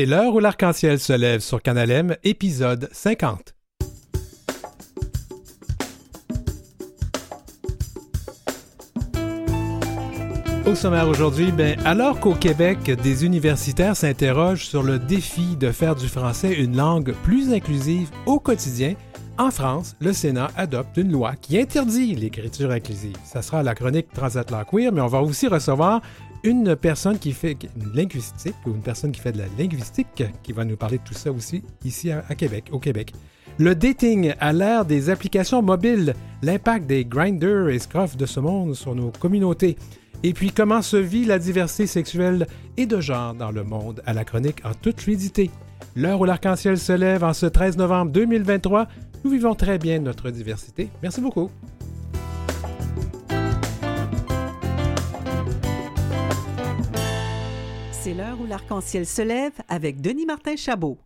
Et l'heure où l'arc-en-ciel se lève sur Canal M, épisode 50. Au sommaire aujourd'hui, ben, alors qu'au Québec, des universitaires s'interrogent sur le défi de faire du français une langue plus inclusive au quotidien, en France, le Sénat adopte une loi qui interdit l'écriture inclusive. Ça sera la chronique Transatlantique Queer, mais on va aussi recevoir une personne qui fait linguistique ou une personne qui fait de la linguistique qui va nous parler de tout ça aussi ici à, Québec, au Québec. Le dating à l'ère des applications mobiles, l'impact des grinders et scruffs de ce monde sur nos communautés. Et puis comment se vit la diversité sexuelle et de genre dans le monde à la chronique en toute fluidité. L'heure où l'arc-en-ciel se lève en ce 13 novembre 2023, nous vivons très bien notre diversité. Merci beaucoup. C'est l'heure où l'arc-en-ciel se lève avec Denis Martin Chabot.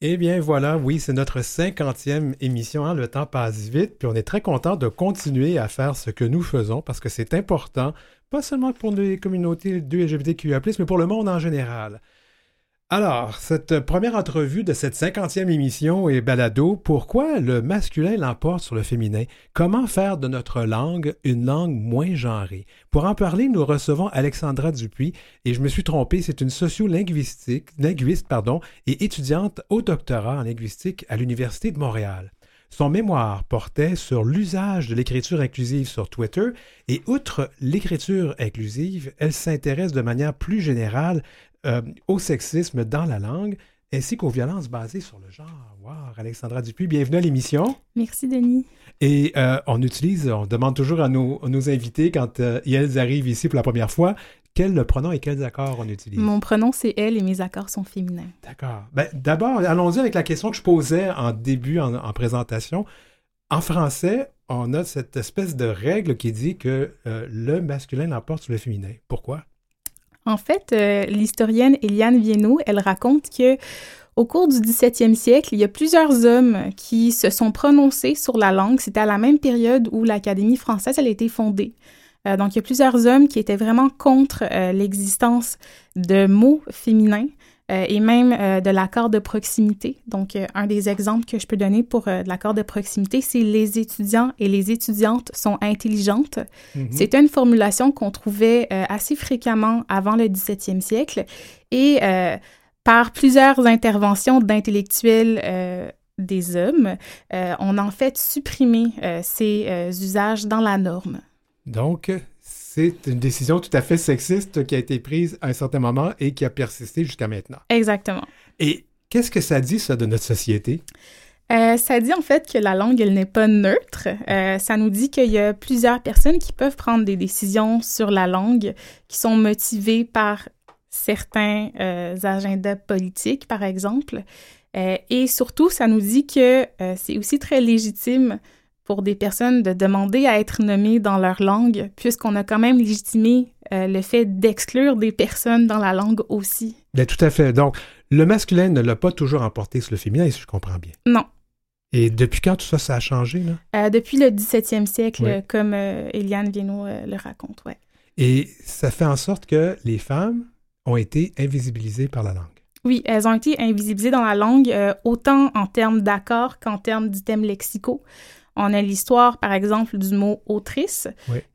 Eh bien voilà, oui, c'est notre cinquantième émission. Hein. Le temps passe vite, puis on est très content de continuer à faire ce que nous faisons parce que c'est important, pas seulement pour les communautés de LGBTQIA+, mais pour le monde en général. Alors, cette première entrevue de cette cinquantième émission est balado. Pourquoi le masculin l'emporte sur le féminin? Comment faire de notre langue une langue moins genrée? Pour en parler, nous recevons Alexandra Dupuis, et je me suis trompé, c'est une sociolinguistique, linguiste, pardon, et étudiante au doctorat en linguistique à l'Université de Montréal. Son mémoire portait sur l'usage de l'écriture inclusive sur Twitter et outre l'écriture inclusive, elle s'intéresse de manière plus générale euh, au sexisme dans la langue ainsi qu'aux violences basées sur le genre. Wow, Alexandra Dupuis, bienvenue à l'émission. Merci, Denis. Et euh, on utilise, on demande toujours à nos, invités, quand euh, elles arrivent ici pour la première fois, quel pronom et quels accords on utilise? Mon pronom, c'est elle et mes accords sont féminins. D'accord. Ben, D'abord, allons-y avec la question que je posais en début, en, en, présentation. En français, on a cette espèce de règle qui dit que le masculin l'emporte sur le féminin. Pourquoi? En fait, euh, l'historienne Eliane Viennot, elle raconte que au cours du 17e siècle, il y a plusieurs hommes qui se sont prononcés sur la langue. C'était à la même période où l'Académie française a été fondée. Euh, donc, il y a plusieurs hommes qui étaient vraiment contre euh, l'existence de mots féminins euh, et même euh, de l'accord de proximité. Donc, euh, un des exemples que je peux donner pour l'accord de proximité, c'est les étudiants et les étudiantes sont intelligentes. Mhm. C'est une formulation qu'on trouvait assez fréquemment avant le 17e siècle et par plusieurs interventions d'intellectuels des hommes, on a en fait supprimé ces usages dans la norme. Donc, c'est une décision tout à fait sexiste qui a été prise à un certain moment et qui a persisté jusqu'à maintenant. Exactement. Et qu'est-ce que ça dit, ça, de notre société? Euh, ça dit en fait que la langue, elle n'est pas neutre. Euh, ça nous dit qu'il y a plusieurs personnes qui peuvent prendre des décisions sur la langue qui sont motivées par certains euh, agendas politiques, par exemple. et surtout, ça nous dit que c'est aussi très légitime pour des personnes de demander à être nommées dans leur langue, puisqu'on a quand même légitimé euh, le fait d'exclure des personnes dans la langue aussi. Bien, tout à fait. Donc, le masculin ne l'a pas toujours emporté sur le féminin, si je comprends bien. Non. Et depuis quand tout ça, ça a changé? Là? Euh, depuis le 17e siècle, comme euh, Eliane Viennot le raconte, oui. Et ça fait en sorte que les femmes ont été invisibilisées par la langue. Oui, elles ont été invisibilisées dans la langue, autant en termes d'accords qu'en termes d'items lexicaux. On a l'histoire, par exemple, du mot autrice,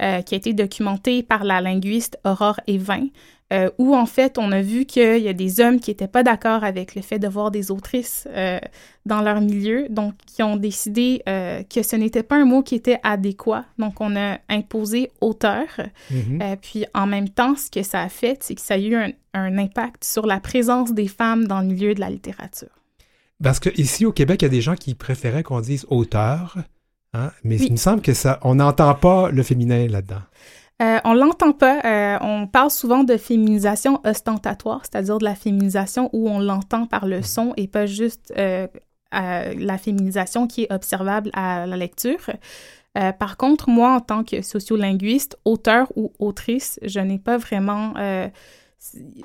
euh, qui a été documentée par la linguiste Aurore Evin, euh, où en fait, on a vu qu'il y a des hommes qui n'étaient pas d'accord avec le fait de voir des autrices euh, dans leur milieu, donc qui ont décidé que ce n'était pas un mot qui était adéquat. Donc, on a imposé auteur. Mm-hmm. puis, en même temps, ce que ça a fait, c'est que ça a eu un, un impact sur la présence des femmes dans le milieu de la littérature. Parce qu'ici, au Québec, il y a des gens qui préféraient qu'on dise auteur Hein? Mais il me semble que ça, on n'entend pas le féminin là-dedans. Euh, on l'entend pas. Euh, on parle souvent de féminisation ostentatoire, c'est-à-dire de la féminisation où on l'entend par le son et pas juste euh, la féminisation qui est observable à la lecture. par contre, moi, en tant que sociolinguiste, auteur ou autrice, je n'ai pas vraiment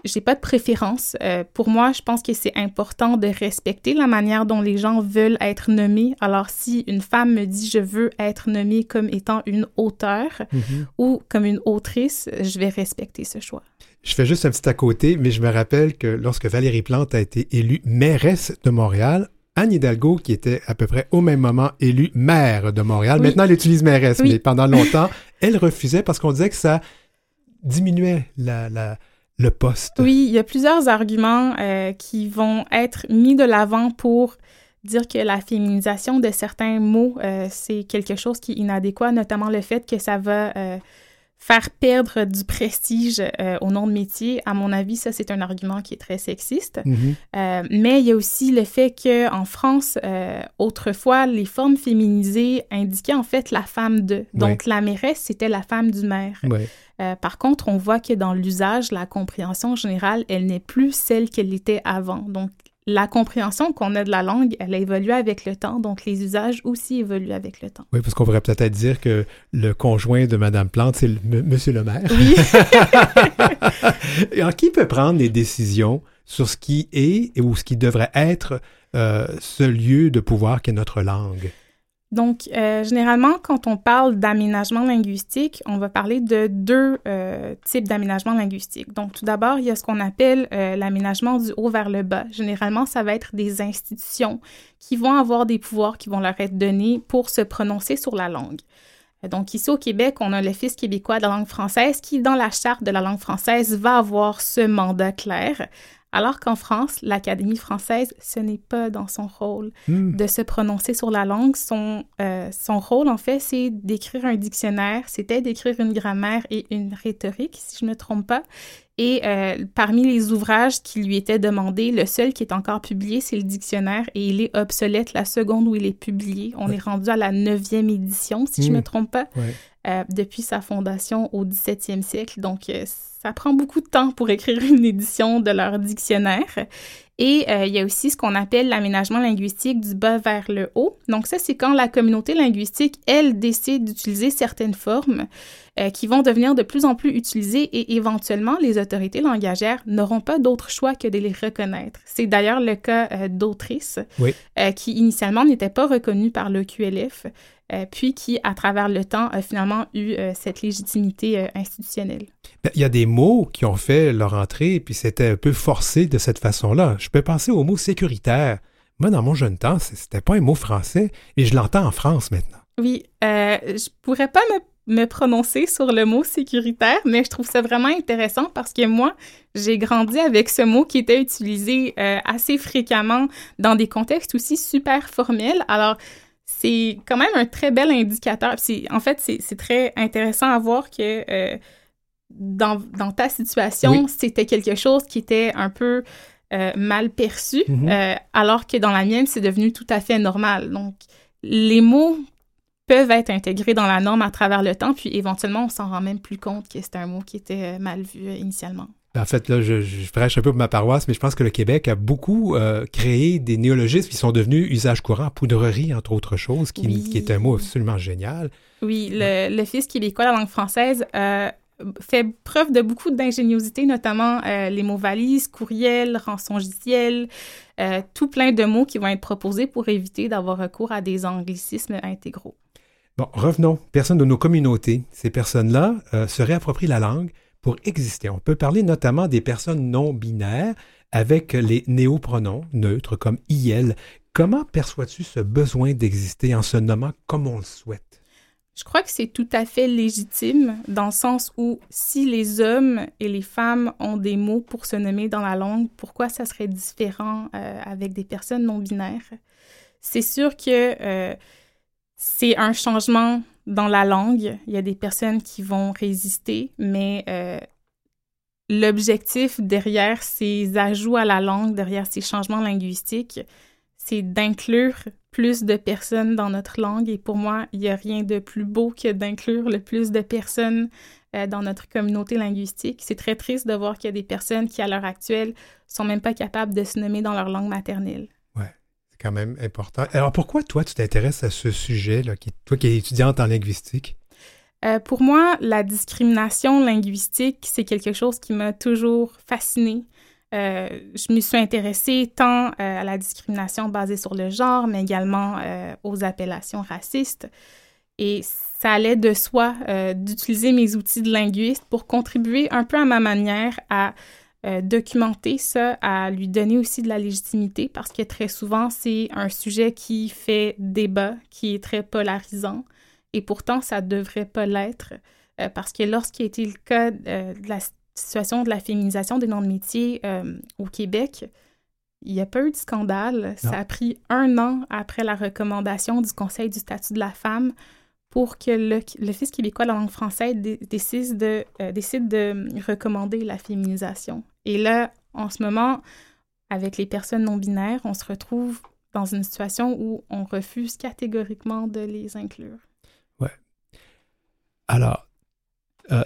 j'ai pas de préférence. Euh, pour moi, je pense que c'est important de respecter la manière dont les gens veulent être nommés. Alors, si une femme me dit je veux être nommée comme étant une auteure mhm. ou comme une autrice, je vais respecter ce choix. je fais juste un petit à côté, mais je me rappelle que lorsque Valérie Plante a été élue mairesse de Montréal, Anne Hidalgo, qui était à peu près au même moment élue maire de Montréal, maintenant elle utilise mairesse, mais pendant longtemps, elle refusait parce qu'on disait que ça diminuait la, le poste. Oui, il y a plusieurs arguments euh, qui vont être mis de l'avant pour dire que la féminisation de certains mots, euh, c'est quelque chose qui est inadéquat, notamment le fait que ça va euh, faire perdre du prestige au nom de métier. À mon avis, ça, c'est un argument qui est très sexiste. Mhm. mais il y a aussi le fait qu'en France, autrefois, les formes féminisées indiquaient en fait la femme de. Donc, la mairesse, c'était la femme du maire. Par contre, on voit que dans l'usage, la compréhension générale, elle n'est plus celle qu'elle était avant. Donc, la compréhension qu'on a de la langue, elle a évolué avec le temps, donc les usages aussi évoluent avec le temps. Oui, parce qu'on pourrait peut-être dire que le conjoint de Madame Plante, c'est Monsieur le maire. Oui. Alors, qui peut prendre les décisions sur ce qui est ou ce qui devrait être euh, ce lieu de pouvoir qu'est notre langue? Donc, euh, généralement, quand on parle d'aménagement linguistique, on va parler de deux euh, types d'aménagement linguistique. Donc, tout d'abord, il y a ce qu'on appelle euh, l'aménagement du haut vers le bas. Généralement, ça va être des institutions qui vont avoir des pouvoirs qui vont leur être donnés pour se prononcer sur la langue. Donc, ici au Québec, on a l'Office québécois de la langue française qui, dans la charte de la langue française, va avoir ce mandat clair alors qu'en France, l'Académie française, ce n'est pas dans son rôle hmm. de se prononcer sur la langue. Son, euh, son rôle, en fait, c'est d'écrire un dictionnaire, c'était d'écrire une grammaire et une rhétorique, si je ne me trompe pas. Et euh, parmi les ouvrages qui lui étaient demandés, le seul qui est encore publié, c'est le dictionnaire et il est obsolète la seconde où il est publié. On est rendu à la neuvième édition, si je ne me hmm. trompe pas, euh, depuis sa fondation au 17e siècle. Donc, ça prend beaucoup de temps pour écrire une édition de leur dictionnaire. Et euh, il y a aussi ce qu'on appelle l'aménagement linguistique du bas vers le haut. Donc ça, c'est quand la communauté linguistique, elle, décide d'utiliser certaines formes euh, qui vont devenir de plus en plus utilisées et éventuellement, les autorités langagières n'auront pas d'autre choix que de les reconnaître. C'est d'ailleurs le cas euh, d'autrices qui initialement n'étaient pas reconnues par le QLF. Puis qui, à travers le temps, a finalement eu cette légitimité institutionnelle. Ben, il y a des mots qui ont fait leur entrée, puis c'était un peu forcé de cette façon-là. Je peux penser au mot sécuritaire. Moi, dans mon jeune temps, c'était pas un mot français, et je l'entends en France maintenant. Oui, euh, je pourrais pas me, prononcer sur le mot sécuritaire, mais je trouve ça vraiment intéressant parce que moi, j'ai grandi avec ce mot qui était utilisé euh, assez fréquemment dans des contextes aussi super formels. Alors, c'est quand même un très bel indicateur. En fait, c'est très intéressant à voir que euh, dans, ta situation, c'était quelque chose qui était un peu euh, mal perçu, mhm. euh, alors que dans la mienne, c'est devenu tout à fait normal. Donc, les mots peuvent être intégrés dans la norme à travers le temps, puis éventuellement, on s'en rend même plus compte que c'était un mot qui était mal vu initialement. En fait, là, je, je, prêche un peu pour ma paroisse, mais je pense que le Québec a beaucoup créé des néologismes qui sont devenus usage courant, poudrerie, entre autres choses, qui, qui est un mot absolument génial. Oui, le, Fils québécois de la langue française fait preuve de beaucoup d'ingéniosité, notamment euh, les mots valises, courriel, rançongiciel, euh, tout plein de mots qui vont être proposés pour éviter d'avoir recours à des anglicismes intégraux. Bon, revenons. Personnes de nos communautés, ces personnes-là euh, se réapproprient la langue pour exister. On peut parler notamment des personnes non binaires avec les néopronoms neutres comme IL. Comment perçois-tu ce besoin d'exister en se nommant comme on le souhaite? Je crois que c'est tout à fait légitime dans le sens où si les hommes et les femmes ont des mots pour se nommer dans la langue, pourquoi ça serait différent euh, avec des personnes non binaires? C'est sûr que euh, c'est un changement dans la langue. Il y a des personnes qui vont résister, mais euh, l'objectif derrière ces ajouts à la langue, derrière ces changements linguistiques, c'est d'inclure plus de personnes dans notre langue. Et pour moi, il n'y a rien de plus beau que d'inclure le plus de personnes euh, dans notre communauté linguistique. C'est très triste de voir qu'il y a des personnes qui, à l'heure actuelle, sont même pas capables de se nommer dans leur langue maternelle. Quand même important. Alors pourquoi toi, tu t'intéresses à ce sujet, là, toi qui es étudiante en linguistique? Euh, pour moi, la discrimination linguistique, c'est quelque chose qui m'a toujours fascinée. Euh, je me suis intéressée tant euh, à la discrimination basée sur le genre, mais également aux appellations racistes. Et ça allait de soi d'utiliser mes outils de linguiste pour contribuer un peu à ma manière à euh, documenter ça, à lui donner aussi de la légitimité, parce que très souvent, c'est un sujet qui fait débat, qui est très polarisant, et pourtant, ça ne devrait pas l'être, euh, parce que lorsqu'il a été le cas de la situation de la féminisation des noms de métiers au Québec, il n'y a pas eu de scandale. Ça a pris un an après la recommandation du Conseil du statut de la femme pour que l'Office québécois de la langue française décide, de, décide de recommander la féminisation. Et là, en ce moment, avec les personnes non binaires, on se retrouve dans une situation où on refuse catégoriquement de les inclure. Ouais. Alors, euh,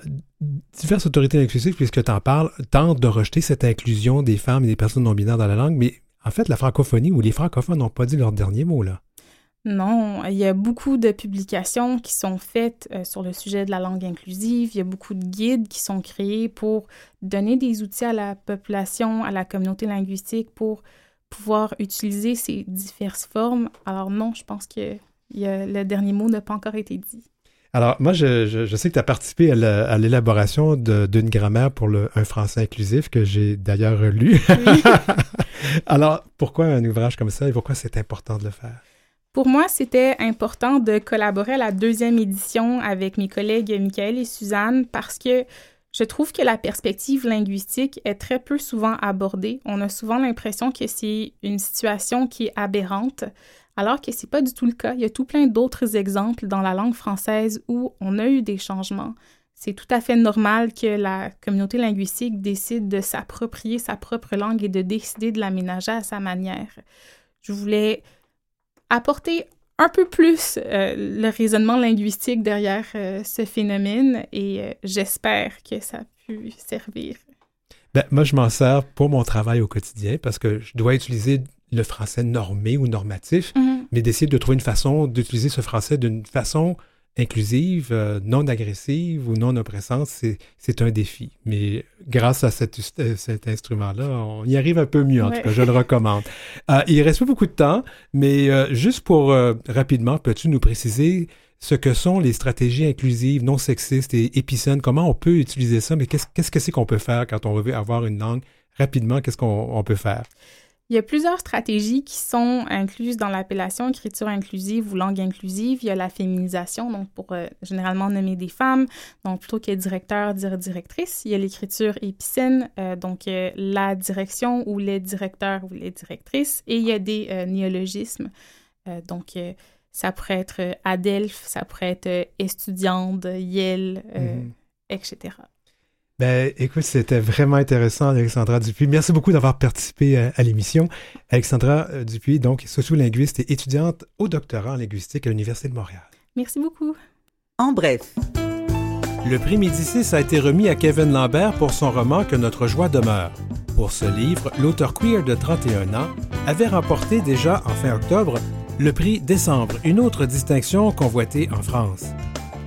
diverses autorités inclusives, puisque tu en parles, tentent de rejeter cette inclusion des femmes et des personnes non binaires dans la langue, mais en fait, la francophonie ou les francophones n'ont pas dit leur dernier mot, là. Non, il y a beaucoup de publications qui sont faites euh, sur le sujet de la langue inclusive. Il y a beaucoup de guides qui sont créés pour donner des outils à la population, à la communauté linguistique pour pouvoir utiliser ces diverses formes. Alors non, je pense que le dernier mot n'a pas encore été dit. Alors, moi, je, sais que tu as participé à l'élaboration d'une grammaire pour le, un français inclusif que j'ai d'ailleurs lu. Alors, pourquoi un ouvrage comme ça et pourquoi c'est important de le faire? Pour moi, c'était important de collaborer à la deuxième édition avec mes collègues Michael et Suzanne parce que je trouve que la perspective linguistique est très peu souvent abordée. On a souvent l'impression que c'est une situation qui est aberrante, alors que c'est pas du tout le cas. Il y a tout plein d'autres exemples dans la langue française où on a eu des changements. C'est tout à fait normal que la communauté linguistique décide de s'approprier sa propre langue et de décider de l'aménager à sa manière. Je voulais apporter un peu plus euh, le raisonnement linguistique derrière euh, ce phénomène et euh, j'espère que ça a pu servir. Ben, moi, je m'en sers pour mon travail au quotidien parce que je dois utiliser le français normé ou normatif, mm-hmm. mais d'essayer de trouver une façon d'utiliser ce français d'une façon inclusive, euh, non agressive ou non oppressante, c'est un défi. Mais grâce à euh, cet instrument-là, on y arrive un peu mieux, en tout cas, je le recommande. Euh, il reste pas beaucoup de temps, mais juste pour rapidement, peux-tu nous préciser ce que sont les stratégies inclusives, non sexistes et épicènes? Comment on peut utiliser ça? Mais qu'est-ce que c'est qu'on peut faire quand on veut avoir une langue? Rapidement, qu'est-ce qu'on peut faire? Il y a plusieurs stratégies qui sont incluses dans l'appellation écriture inclusive ou langue inclusive. Il y a la féminisation, donc pour euh, généralement nommer des femmes, donc plutôt que directeur, dire directrice. Il y a l'écriture épicène, euh, donc euh, la direction ou les directeurs ou les directrices. Et il y a des néologismes, donc ça pourrait être Adelph, ça pourrait être étudiante, Yale, mm-hmm. etc. Ben, écoute, c'était vraiment intéressant, Alexandra Dupuis. Merci beaucoup d'avoir participé à, l'émission. Alexandra euh, Dupuis, donc sociolinguiste et étudiante au doctorat en linguistique à l'Université de Montréal. Merci beaucoup. En bref. Le prix Médicis a été remis à Kevin Lambert pour son roman Que notre joie demeure. Pour ce livre, l'auteur queer de 31 ans avait remporté déjà en fin octobre le prix Décembre, une autre distinction convoitée en France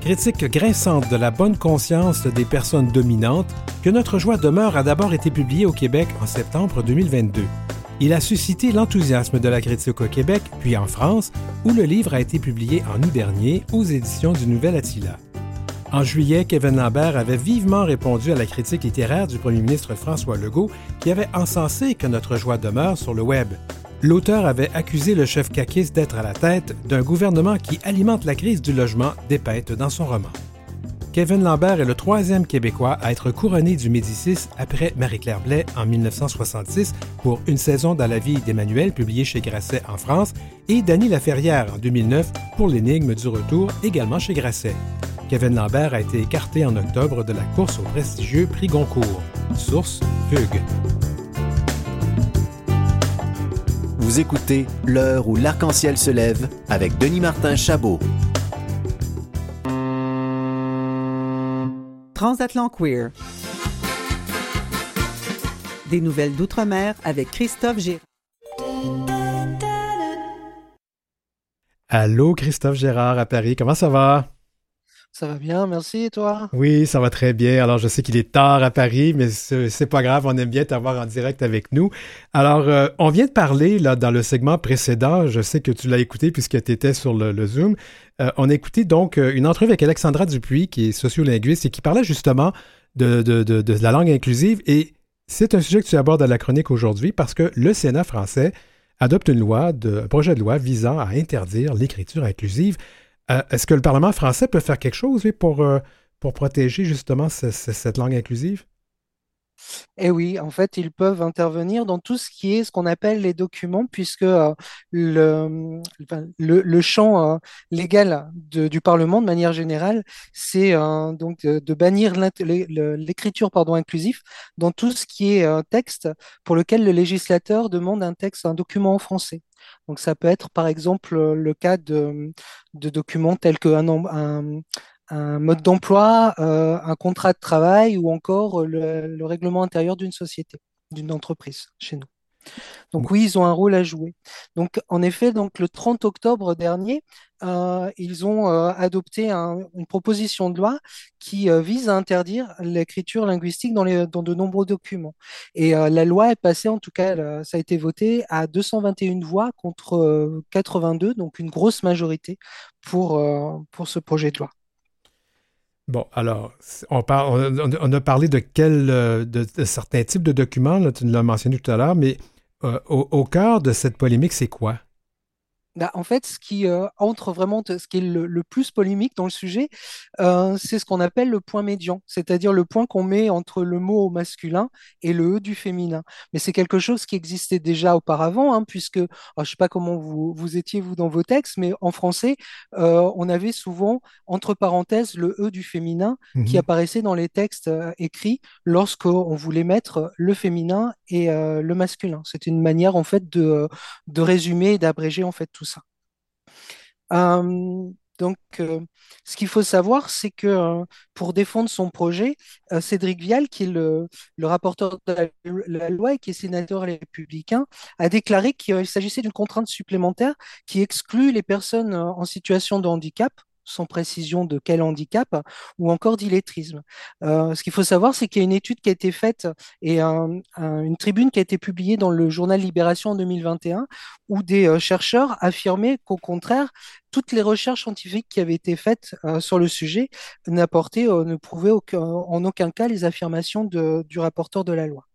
critique grinçante de la bonne conscience des personnes dominantes, que notre joie demeure a d'abord été publié au Québec en septembre 2022. Il a suscité l'enthousiasme de la critique au Québec, puis en France, où le livre a été publié en août dernier aux éditions du Nouvel Attila. En juillet, Kevin Lambert avait vivement répondu à la critique littéraire du premier ministre François Legault, qui avait encensé que notre joie demeure sur le web. L'auteur avait accusé le chef caquiste d'être à la tête d'un gouvernement qui alimente la crise du logement dépeinte dans son roman. Kevin Lambert est le troisième Québécois à être couronné du Médicis après Marie-Claire Blais en 1966 pour Une saison dans la vie d'Emmanuel publié chez Grasset en France et Dany Laferrière en 2009 pour L'énigme du retour également chez Grasset. Kevin Lambert a été écarté en octobre de la course au prestigieux prix Goncourt. Source Fugue. Vous écoutez L'heure où l'arc-en-ciel se lève avec Denis Martin Chabot. Transatlant Queer. Des nouvelles d'outre-mer avec Christophe Gérard. Allô, Christophe Gérard à Paris, comment ça va? Ça va bien, merci. Et toi? Oui, ça va très bien. Alors, je sais qu'il est tard à Paris, mais c'est pas grave, on aime bien t'avoir en direct avec nous. Alors, euh, on vient de parler là dans le segment précédent, je sais que tu l'as écouté puisque tu étais sur le, Zoom. Euh, on a écouté donc euh, une entrevue avec Alexandra Dupuis, qui est sociolinguiste et qui parlait justement de, la langue inclusive. Et c'est un sujet que tu abordes à la chronique aujourd'hui parce que le Sénat français adopte une loi, un projet de loi visant à interdire l'écriture inclusive. Euh, est-ce que le Parlement français peut faire quelque chose pour, euh, pour protéger justement cette langue inclusive? Eh oui, en fait, ils peuvent intervenir dans tout ce qui est ce qu'on appelle les documents, puisque euh, le, champ légal du Parlement, de manière générale, c'est donc de, bannir l'écriture inclusif dans tout ce qui est texte pour lequel le législateur demande un texte, un document en français. Donc ça peut être par exemple le cas de, documents tels un, un mode d'emploi, euh, un contrat de travail ou encore le, règlement intérieur d'une société, d'une entreprise chez nous. Donc oui, ils ont un rôle à jouer. Donc en effet, donc le 30 octobre dernier, euh, ils ont euh, adopté une proposition de loi qui vise à interdire l'écriture linguistique dans, les, dans, de nombreux documents. Et la loi est passée, en tout cas, ça a été voté à 221 voix contre 82, donc une grosse majorité pour, pour ce projet de loi. Bon, alors, on, parle, on, a parlé de, quel, euh, de, certains types de documents, là, tu l'as mentionné tout à l'heure, mais euh, au, au, cœur de cette polémique, c'est quoi? Bah, en fait, ce qui euh, entre vraiment, ce qui est le, plus polémique dans le sujet, euh, c'est ce qu'on appelle le point médian, c'est-à-dire le point qu'on met entre le mot masculin et le E du féminin. Mais c'est quelque chose qui existait déjà auparavant, hein, puisque, je ne sais pas comment vous, vous étiez, vous, dans vos textes, mais en français, euh, on avait souvent, entre parenthèses, le E du féminin qui mmh apparaissait dans les textes écrits lorsqu'on voulait mettre le féminin et le masculin. C'était une manière, en fait, de, de résumer et d'abréger, en fait, tout ça. Donc, euh, ce qu'il faut savoir, c'est que euh, pour défendre son projet, Cédric Vial, qui est le, rapporteur de la, loi et qui est sénateur républicain, a déclaré qu'il s'agissait d'une contrainte supplémentaire qui exclut les personnes en situation de handicap sans précision de quel handicap, ou encore d'illettrisme. Euh, ce qu'il faut savoir, c'est qu'il y a une étude qui a été faite et une tribune qui a été publiée dans le journal Libération en 2021, où des euh, chercheurs affirmaient qu'au contraire, toutes les recherches scientifiques qui avaient été faites euh, sur le sujet n'apportaient, ne prouvaient en aucun cas les affirmations du rapporteur de la loi.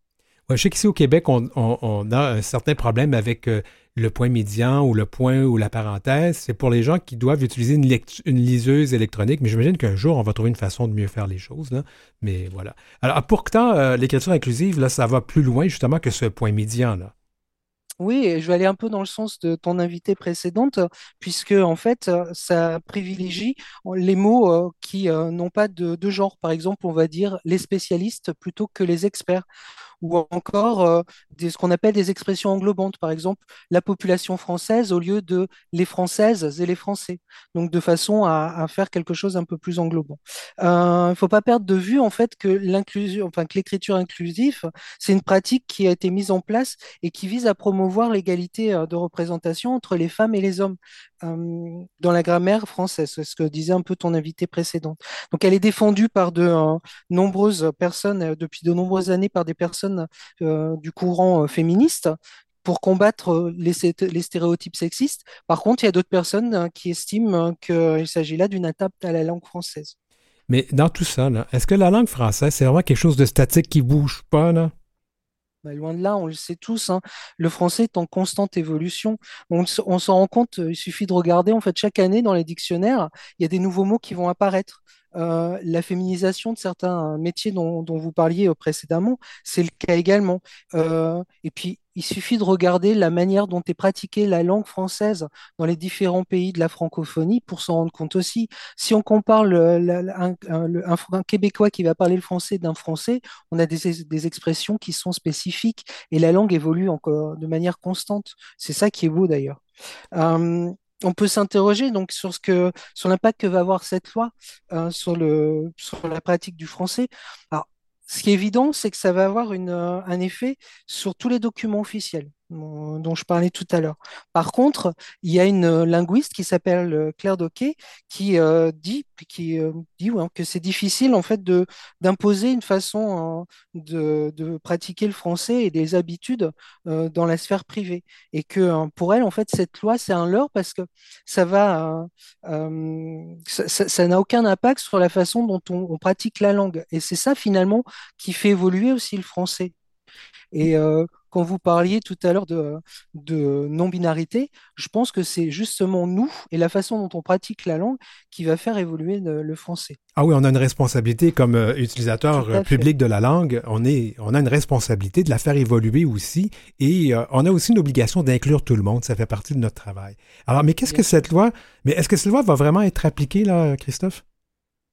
Je sais qu'ici au Québec, on, a un certain problème avec le point médian ou le point ou la parenthèse, c'est pour les gens qui doivent utiliser une, liseuse électronique. Mais j'imagine qu'un jour, on va trouver une façon de mieux faire les choses. Mais voilà. Alors, pourtant, euh, l'écriture inclusive, là, ça va plus loin justement que ce point médian. Là. Oui, je vais aller un peu dans le sens de ton invité précédente, puisque en fait, ça privilégie les mots euh, qui euh, n'ont pas de, genre. Par exemple, on va dire les spécialistes plutôt que les experts ou encore euh, ce qu'on appelle des expressions englobantes, par exemple la population française au lieu de les françaises et les français, donc de façon à, faire quelque chose un peu plus englobant. Il ne faut pas perdre de vue en fait que l'écriture inclusive, c'est une pratique qui a été mise en place et qui vise à promouvoir l'égalité euh, de représentation entre les femmes et les hommes dans la grammaire française, c'est ce que disait un peu ton invité précédent. Donc elle est défendue par de nombreuses personnes depuis de nombreuses années par des personnes du courant féministe pour combattre les, stéréotypes sexistes. Par contre, il y a d'autres personnes qui estiment qu'il s'agit là d'une attaque à la langue française. Mais dans tout ça, est-ce que la langue française, c'est vraiment quelque chose de statique qui bouge pas, là? Ben, loin de là, on le sait tous, hein. le français est en constante évolution. On, on s'en rend compte, il suffit de regarder, en fait, chaque année dans les dictionnaires, il y a des nouveaux mots qui vont apparaître. Euh, la féminisation de certains métiers dont, vous parliez euh, précédemment, c'est le cas également. Euh, et puis, il suffit de regarder la manière dont est pratiquée la langue française dans les différents pays de la francophonie pour s'en rendre compte aussi. Si on compare un, Québécois qui va parler le français d'un Français, on a des, expressions qui sont spécifiques et la langue évolue encore de manière constante. C'est ça qui est beau d'ailleurs on peut s'interroger donc sur ce que sur l'impact que va avoir cette loi euh, sur le sur la pratique du français. Alors, ce qui est évident, c'est que ça va avoir une, euh, un effet sur tous les documents officiels. Dont je parlais tout à l'heure. Par contre, il y a une linguiste qui s'appelle euh, Claire Doquet qui euh, dit, euh, que c'est difficile en fait d'imposer une façon de, de, pratiquer le français et des habitudes dans la sphère privée. Et que pour elle, en fait, cette loi, c'est un leurre parce que ça ça n'a aucun impact sur la façon dont on, pratique la langue. Et c'est ça finalement qui fait évoluer aussi le français. Et euh, quand vous parliez tout à l'heure de, de non-binarité, je pense que c'est justement nous et la façon dont on pratique la langue qui va faire évoluer le, français. Ah oui, on a une responsabilité comme euh, utilisateur euh, public de la langue. On, est, on a une responsabilité de la faire évoluer aussi et on a aussi une obligation d'inclure tout le monde. Ça fait partie de notre travail. Alors, mais qu'est-ce que cette loi, mais est-ce que cette loi va vraiment être appliquée, là, Christophe?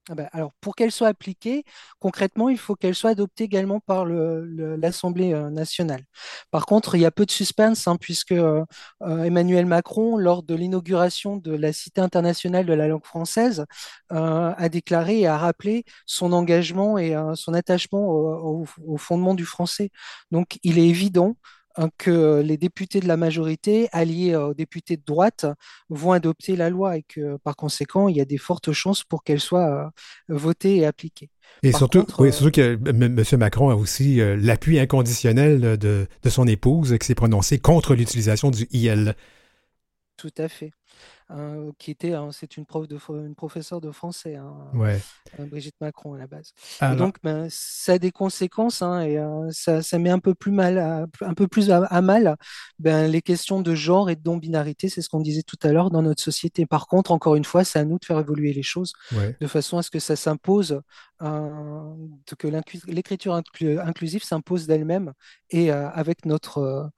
Ah ben, alors, pour qu'elle soit appliquée, concrètement, il faut qu'elle soit adoptée également par l'Assemblée euh, nationale. Par contre, il y a peu de suspense, hein, puisque euh, euh, Emmanuel Macron, lors de l'inauguration de la Cité internationale de la langue française, a déclaré et a rappelé son engagement et son attachement au, fondement du français. Donc, il est évident que les députés de la majorité, alliés aux députés de droite, vont adopter la loi et que par conséquent, il y a des fortes chances pour qu'elle soit euh, votée et appliquée. Et surtout, oui, euh, surtout que M. Macron a aussi euh, l'appui inconditionnel de, de, son épouse qui s'est prononcée contre l'utilisation du IL. Tout à fait. Hein, qui était, hein, c'est une prof de, une professeure de français, hein, ouais. Euh, Brigitte Macron à la base. Et donc, ben, ça a des conséquences et euh, ça, ça, met un peu plus mal, à, un peu plus à, mal, ben, les questions de genre et de non-binarité. C'est ce qu'on disait tout à l'heure dans notre société. Par contre, encore une fois, c'est à nous de faire évoluer les choses de façon à ce que ça s'impose, euh, que l'écriture inclusive s'impose d'elle-même et avec notre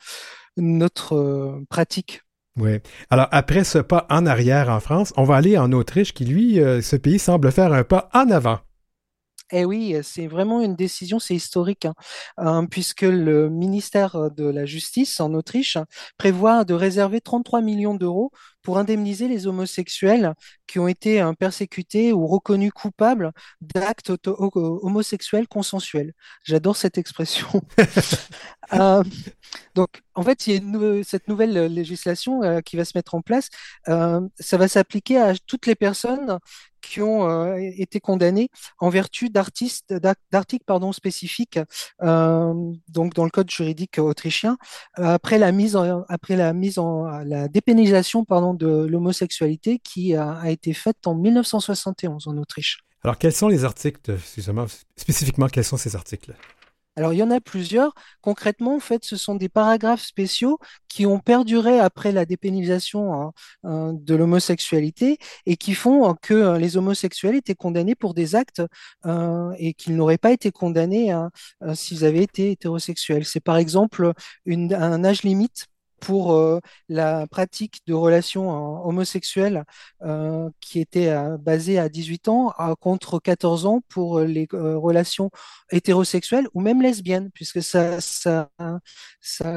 notre pratique oui. Alors, après ce pas en arrière en France, on va aller en Autriche, qui, lui, euh, ce pays semble faire un pas en avant. Eh oui, c'est vraiment une décision, c'est historique, hein. hein, puisque le ministère de la Justice en Autriche prévoit de réserver 33 millions d'euros pour indemniser les homosexuels qui ont été hein, persécutés ou reconnus coupables d'actes homosexuels consensuels. J'adore cette expression. Euh, donc, en fait, il y a cette nouvelle législation euh, qui va se mettre en place. Euh, ça va s'appliquer à toutes les personnes qui ont euh, été condamnés en vertu d'articles pardon spécifiques euh, donc dans le code juridique autrichien après la mise en, après la mise en la dépénalisation pardon de l'homosexualité qui a, a, été faite en 1971 en Autriche. Alors quels sont les articles spécifiquement quels sont ces articles? Alors, il y en a plusieurs. Concrètement, en fait, ce sont des paragraphes spéciaux qui ont perduré après la dépénalisation hein, hein, de l'homosexualité et qui font que euh, les homosexuels étaient condamnés pour des actes euh, et qu'ils n'auraient pas été condamnés hein, euh, s'ils avaient été hétérosexuels. C'est par exemple un âge limite pour euh, la pratique de relations euh, homosexuelles euh, qui était basée à 18 ans contre 14 ans pour les relations hétérosexuelles ou même lesbiennes, puisque ça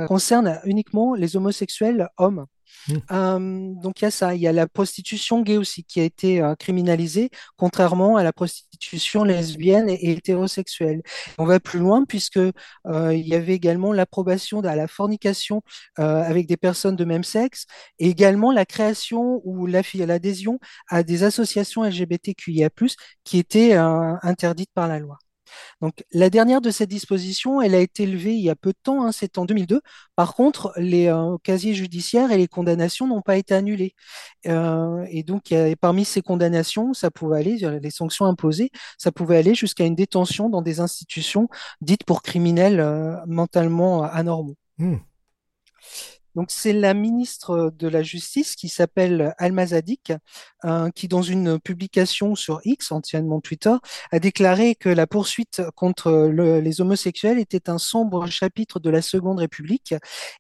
concerne uniquement les homosexuels hommes. Mmh. Donc il y a ça, il y a la prostitution gay aussi qui a été criminalisée, contrairement à la prostitution lesbienne et, hétérosexuelle. On va plus loin puisque il y avait également l'approbation de la fornication avec des personnes de même sexe, et également la création ou l'adhésion à des associations LGBTQIA+ qui étaient interdites par la loi. Donc, la dernière de ces dispositions, elle a été levée il y a peu de temps, hein, c'est en 2002. Par contre, les euh, casiers judiciaires et les condamnations n'ont pas été annulées. Euh, et donc, parmi ces condamnations, ça pouvait aller, les sanctions imposées, ça pouvait aller jusqu'à une détention dans des institutions dites pour criminels euh, mentalement anormaux. Hmm. Donc c'est la ministre de la Justice qui s'appelle Alma Zadik, euh, qui dans une publication sur X, anciennement Twitter, a déclaré que la poursuite contre les homosexuels était un sombre chapitre de la Seconde République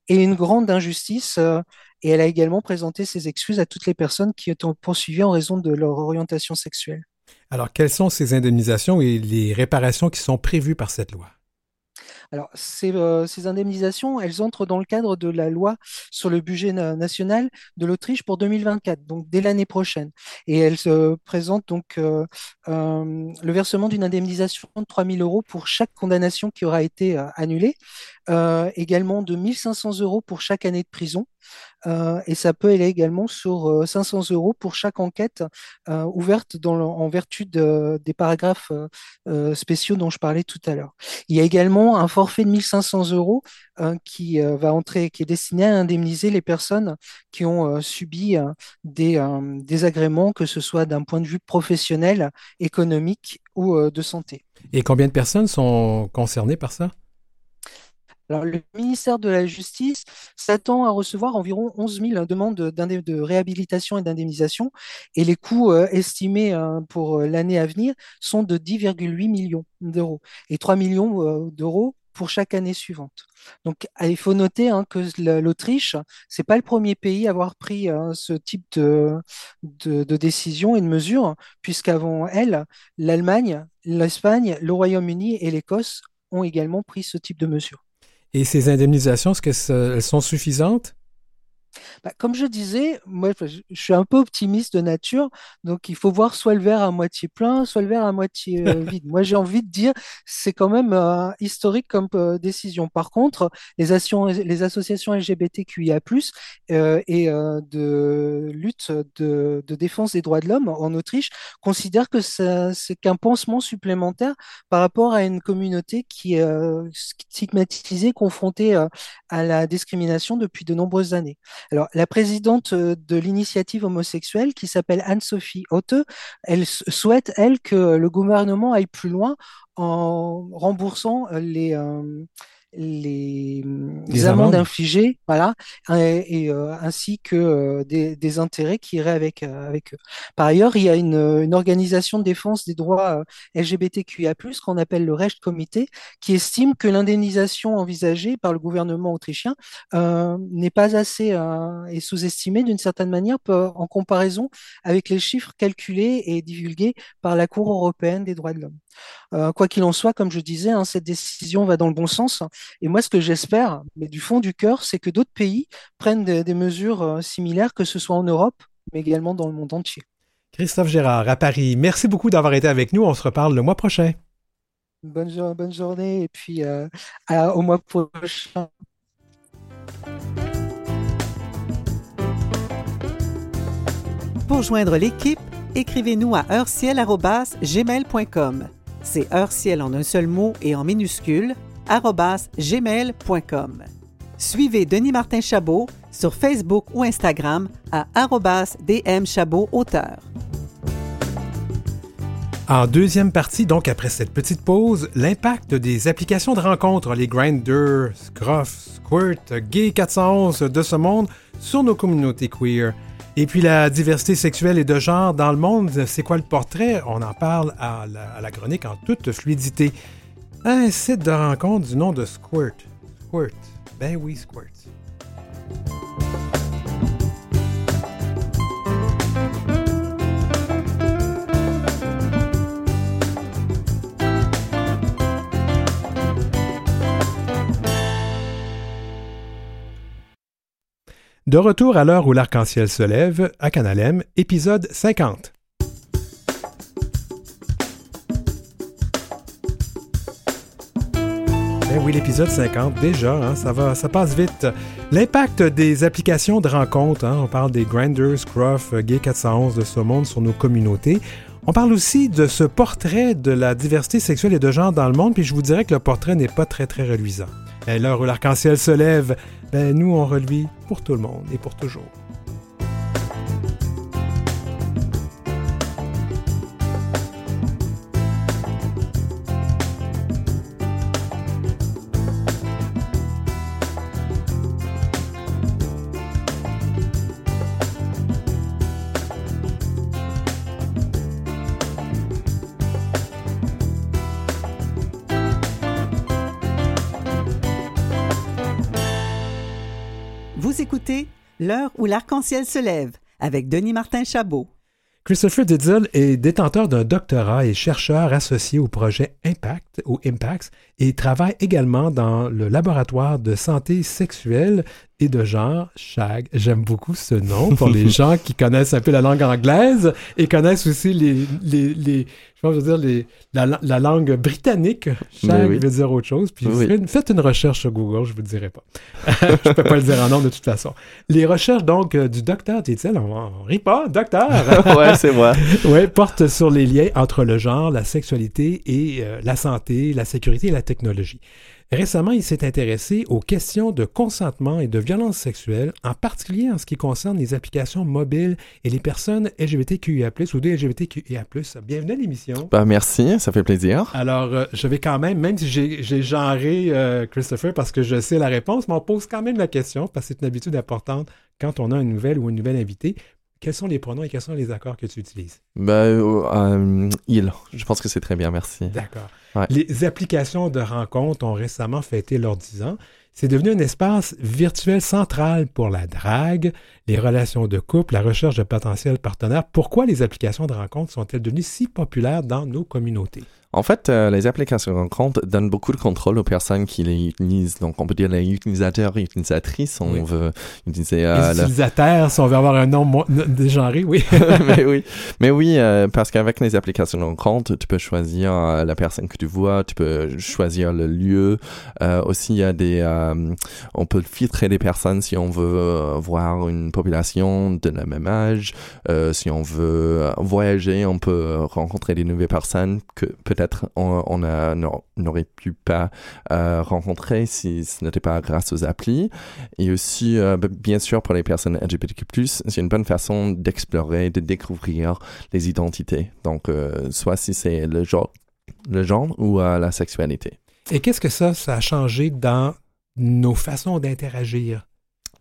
et une grande injustice. Euh, et elle a également présenté ses excuses à toutes les personnes qui étaient poursuivies en raison de leur orientation sexuelle. Alors quelles sont ces indemnisations et les réparations qui sont prévues par cette loi? Alors, ces, euh, ces indemnisations, elles entrent dans le cadre de la loi sur le budget na- national de l'Autriche pour 2024, donc dès l'année prochaine. Et elles se présentent donc euh, euh, le versement d'une indemnisation de 3 000 euros pour chaque condamnation qui aura été annulée, également de 1 500 euros pour chaque année de prison. Et ça peut aller également sur euh, 500 euros pour chaque enquête ouverte en vertu de- des paragraphes spéciaux dont je parlais tout à l'heure. Il y a également un forfait de 1500 euros euh, qui euh, va entrer, qui est destiné à indemniser les personnes qui ont euh, subi des désagréments, que ce soit d'un point de vue professionnel, économique ou de santé. Et combien de personnes sont concernées par ça? Alors, le ministère de la Justice s'attend à recevoir environ 11 000 demandes de réhabilitation et d'indemnisation, et les coûts euh, estimés euh, pour euh, l'année à venir sont de 10,8 millions d'euros et 3 millions d'euros pour chaque année suivante. Donc, ah, il faut noter hein, que la- l'Autriche, c'est pas le premier pays à avoir pris ce type de décision et de mesure, puisqu'avant elle, l'Allemagne, l'Espagne, le Royaume-Uni et l'Écosse ont également pris ce type de mesures. Et ces indemnisations, est-ce qu'elles sont suffisantes? Bah, comme je disais, moi, je, suis un peu optimiste de nature, donc il faut voir soit le verre à moitié plein, soit le verre à moitié euh, vide. Moi, j'ai envie de dire, c'est quand même euh, historique comme euh, décision. Par contre, les, asso- les associations LGBTQIA+, et de lutte de, de défense des droits de l'homme en Autriche considèrent que c'est qu'un pansement supplémentaire par rapport à une communauté qui est stigmatisée, confrontée à la discrimination depuis de nombreuses années. Alors, la présidente euh, de l'initiative homosexuelle, qui s'appelle Anne-Sophie Hotte, elle souhaite, elle, que le gouvernement aille plus loin en remboursant euh, les, euh, les, Les amendes infligées, voilà, et, et, euh, ainsi que euh, des, des intérêts qui iraient avec, euh, avec eux. Par ailleurs, il y a une, une organisation de défense des droits euh, LGBTQIA+, qu'on appelle le Recht Comité, qui estime que l'indemnisation envisagée par le gouvernement autrichien euh, n'est pas assez euh, et sous-estimée d'une certaine manière en comparaison avec les chiffres calculés et divulgués par la Cour européenne des droits de l'homme. Euh, quoi qu'il en soit, comme je disais, hein, cette décision va dans le bon sens. Et moi, ce que j'espère, mais du fond du cœur, c'est que d'autres pays prennent des, des mesures euh, similaires, que ce soit en Europe, mais également dans le monde entier. Christophe Gérard, à Paris, merci beaucoup d'avoir été avec nous. On se reparle le mois prochain. Bonne, jo- bonne journée et puis euh, à- au mois prochain. Pour joindre l'équipe, écrivez-nous à heurciel@gmail.com. C'est heurciel en un seul mot et en minuscule gmail.com. Suivez Denis Martin Chabot sur Facebook ou Instagram à DM auteur. En deuxième partie, donc après cette petite pause, l'impact des applications de rencontres, les Grindr, Scruff, Squirt, Gay 411 de ce monde sur nos communautés queer. Et puis la diversité sexuelle et de genre dans le monde, c'est quoi le portrait? On en parle à la, chronique en toute fluidité. Un site de rencontre du nom de Squirt. Squirt. Ben oui, Squirt. De retour à l'heure où l'arc-en-ciel se lève, à Canalem, épisode 50. Ben oui, l'épisode 50, déjà, hein, ça, va, ça passe vite. L'impact des applications de rencontres, hein, on parle des Grinders, Scruff, Gay 411 de ce monde sur nos communautés. On parle aussi de ce portrait de la diversité sexuelle et de genre dans le monde, puis je vous dirais que le portrait n'est pas très très reluisant. À l'heure où l'arc-en-ciel se lève, ben nous on reluit pour tout le monde et pour toujours. Où l'arc-en-ciel se lève avec Denis Martin Chabot. Christopher Didsel est détenteur d'un doctorat et chercheur associé au projet Impact ou Impacts et travaille également dans le laboratoire de santé sexuelle et de genre SHAG. J'aime beaucoup ce nom pour les gens qui connaissent un peu la langue anglaise et connaissent aussi les, les, les je veux dire les, la, la, langue britannique. SHAG oui. veut dire autre chose. Puis oui. faites une recherche sur Google, je vous le dirai pas. je peux pas le dire en nom de toute façon. Les recherches donc euh, du docteur Didsel, on, on rit pas, docteur. ouais, c'est moi. ouais, porte sur les liens entre le genre, la sexualité et euh, la santé, la sécurité et la technologie. Récemment, il s'est intéressé aux questions de consentement et de violence sexuelle, en particulier en ce qui concerne les applications mobiles et les personnes LGBTQIA+, ou des LGBTQIA+. Bienvenue à l'émission. Bah, merci, ça fait plaisir. Alors, euh, je vais quand même, même si j'ai genré euh, Christopher parce que je sais la réponse, mais on pose quand même la question, parce que c'est une habitude importante quand on a une nouvelle ou une nouvelle invitée. Quels sont les pronoms et quels sont les accords que tu utilises? Ben, euh, il. Je pense que c'est très bien, merci. D'accord. Ouais. Les applications de rencontres ont récemment fêté leurs 10 ans. C'est devenu un espace virtuel central pour la drague, les relations de couple, la recherche de potentiels partenaires. Pourquoi les applications de rencontres sont-elles devenues si populaires dans nos communautés? En fait, euh, les applications rencontres donnent beaucoup de contrôle aux personnes qui les utilisent. Donc, on peut dire les utilisateurs et utilisatrices. On Oui. veut utiliser... euh, les utilisateurs, si on veut avoir un nom mo- dégenré, oui. mais oui, mais oui, euh, parce qu'avec les applications de rencontre, tu peux choisir euh, la personne que tu vois, tu peux choisir le lieu. Euh, aussi, il y a des, euh, on peut filtrer les personnes si on veut voir une population de la même âge. Euh, si on veut voyager, on peut rencontrer des nouvelles personnes que peut-être on, n'aurait pu pas euh, rencontrer si ce n'était pas grâce aux applis. Et aussi, euh, bien sûr, pour les personnes LGBTQ+, c'est une bonne façon d'explorer, de découvrir les identités. Donc, euh, soit si c'est le genre, le genre ou la sexualité. Et qu'est-ce que ça a changé dans nos façons d'interagir?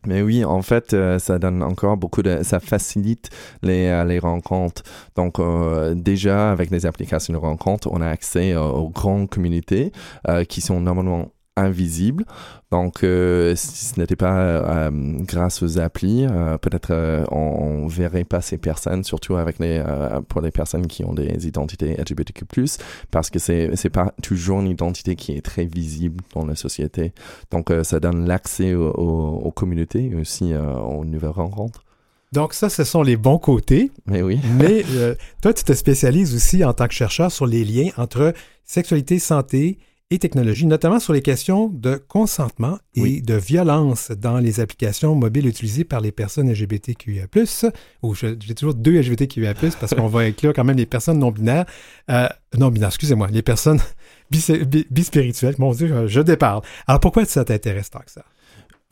Mais oui, en fait, euh, ça donne encore beaucoup de, ça facilite les, euh, les rencontres. Donc euh, déjà avec les applications de rencontres, on a accès euh, aux grandes communautés euh, qui sont normalement invisibles. Donc euh, si ce n'était pas euh, grâce aux applis, euh, peut-être on, on verrait pas ces personnes, surtout avec les pour les personnes qui ont des identités LGBTQ+, parce que c'est c'est pas toujours une identité qui est très visible dans la société. Donc, ça donne l'accès aux, communautés et aussi aux nouvelles rencontres. Donc ça, ce sont les bons côtés, Mais oui. mais toi, tu te spécialises aussi en tant que chercheur sur les liens entre sexualité, santé et technologie, notamment sur les questions de consentement et Oui. de violence dans les applications mobiles utilisées par les personnes LGBTQIA+, ou j'ai toujours deux LGBTQIA+, parce qu'on va inclure quand même les personnes non-binaires, euh, non-binaires, excusez-moi, les personnes bis- bi- bispirituelles, mon Dieu, je- déparle. Alors pourquoi ça t'intéresse tant que ça?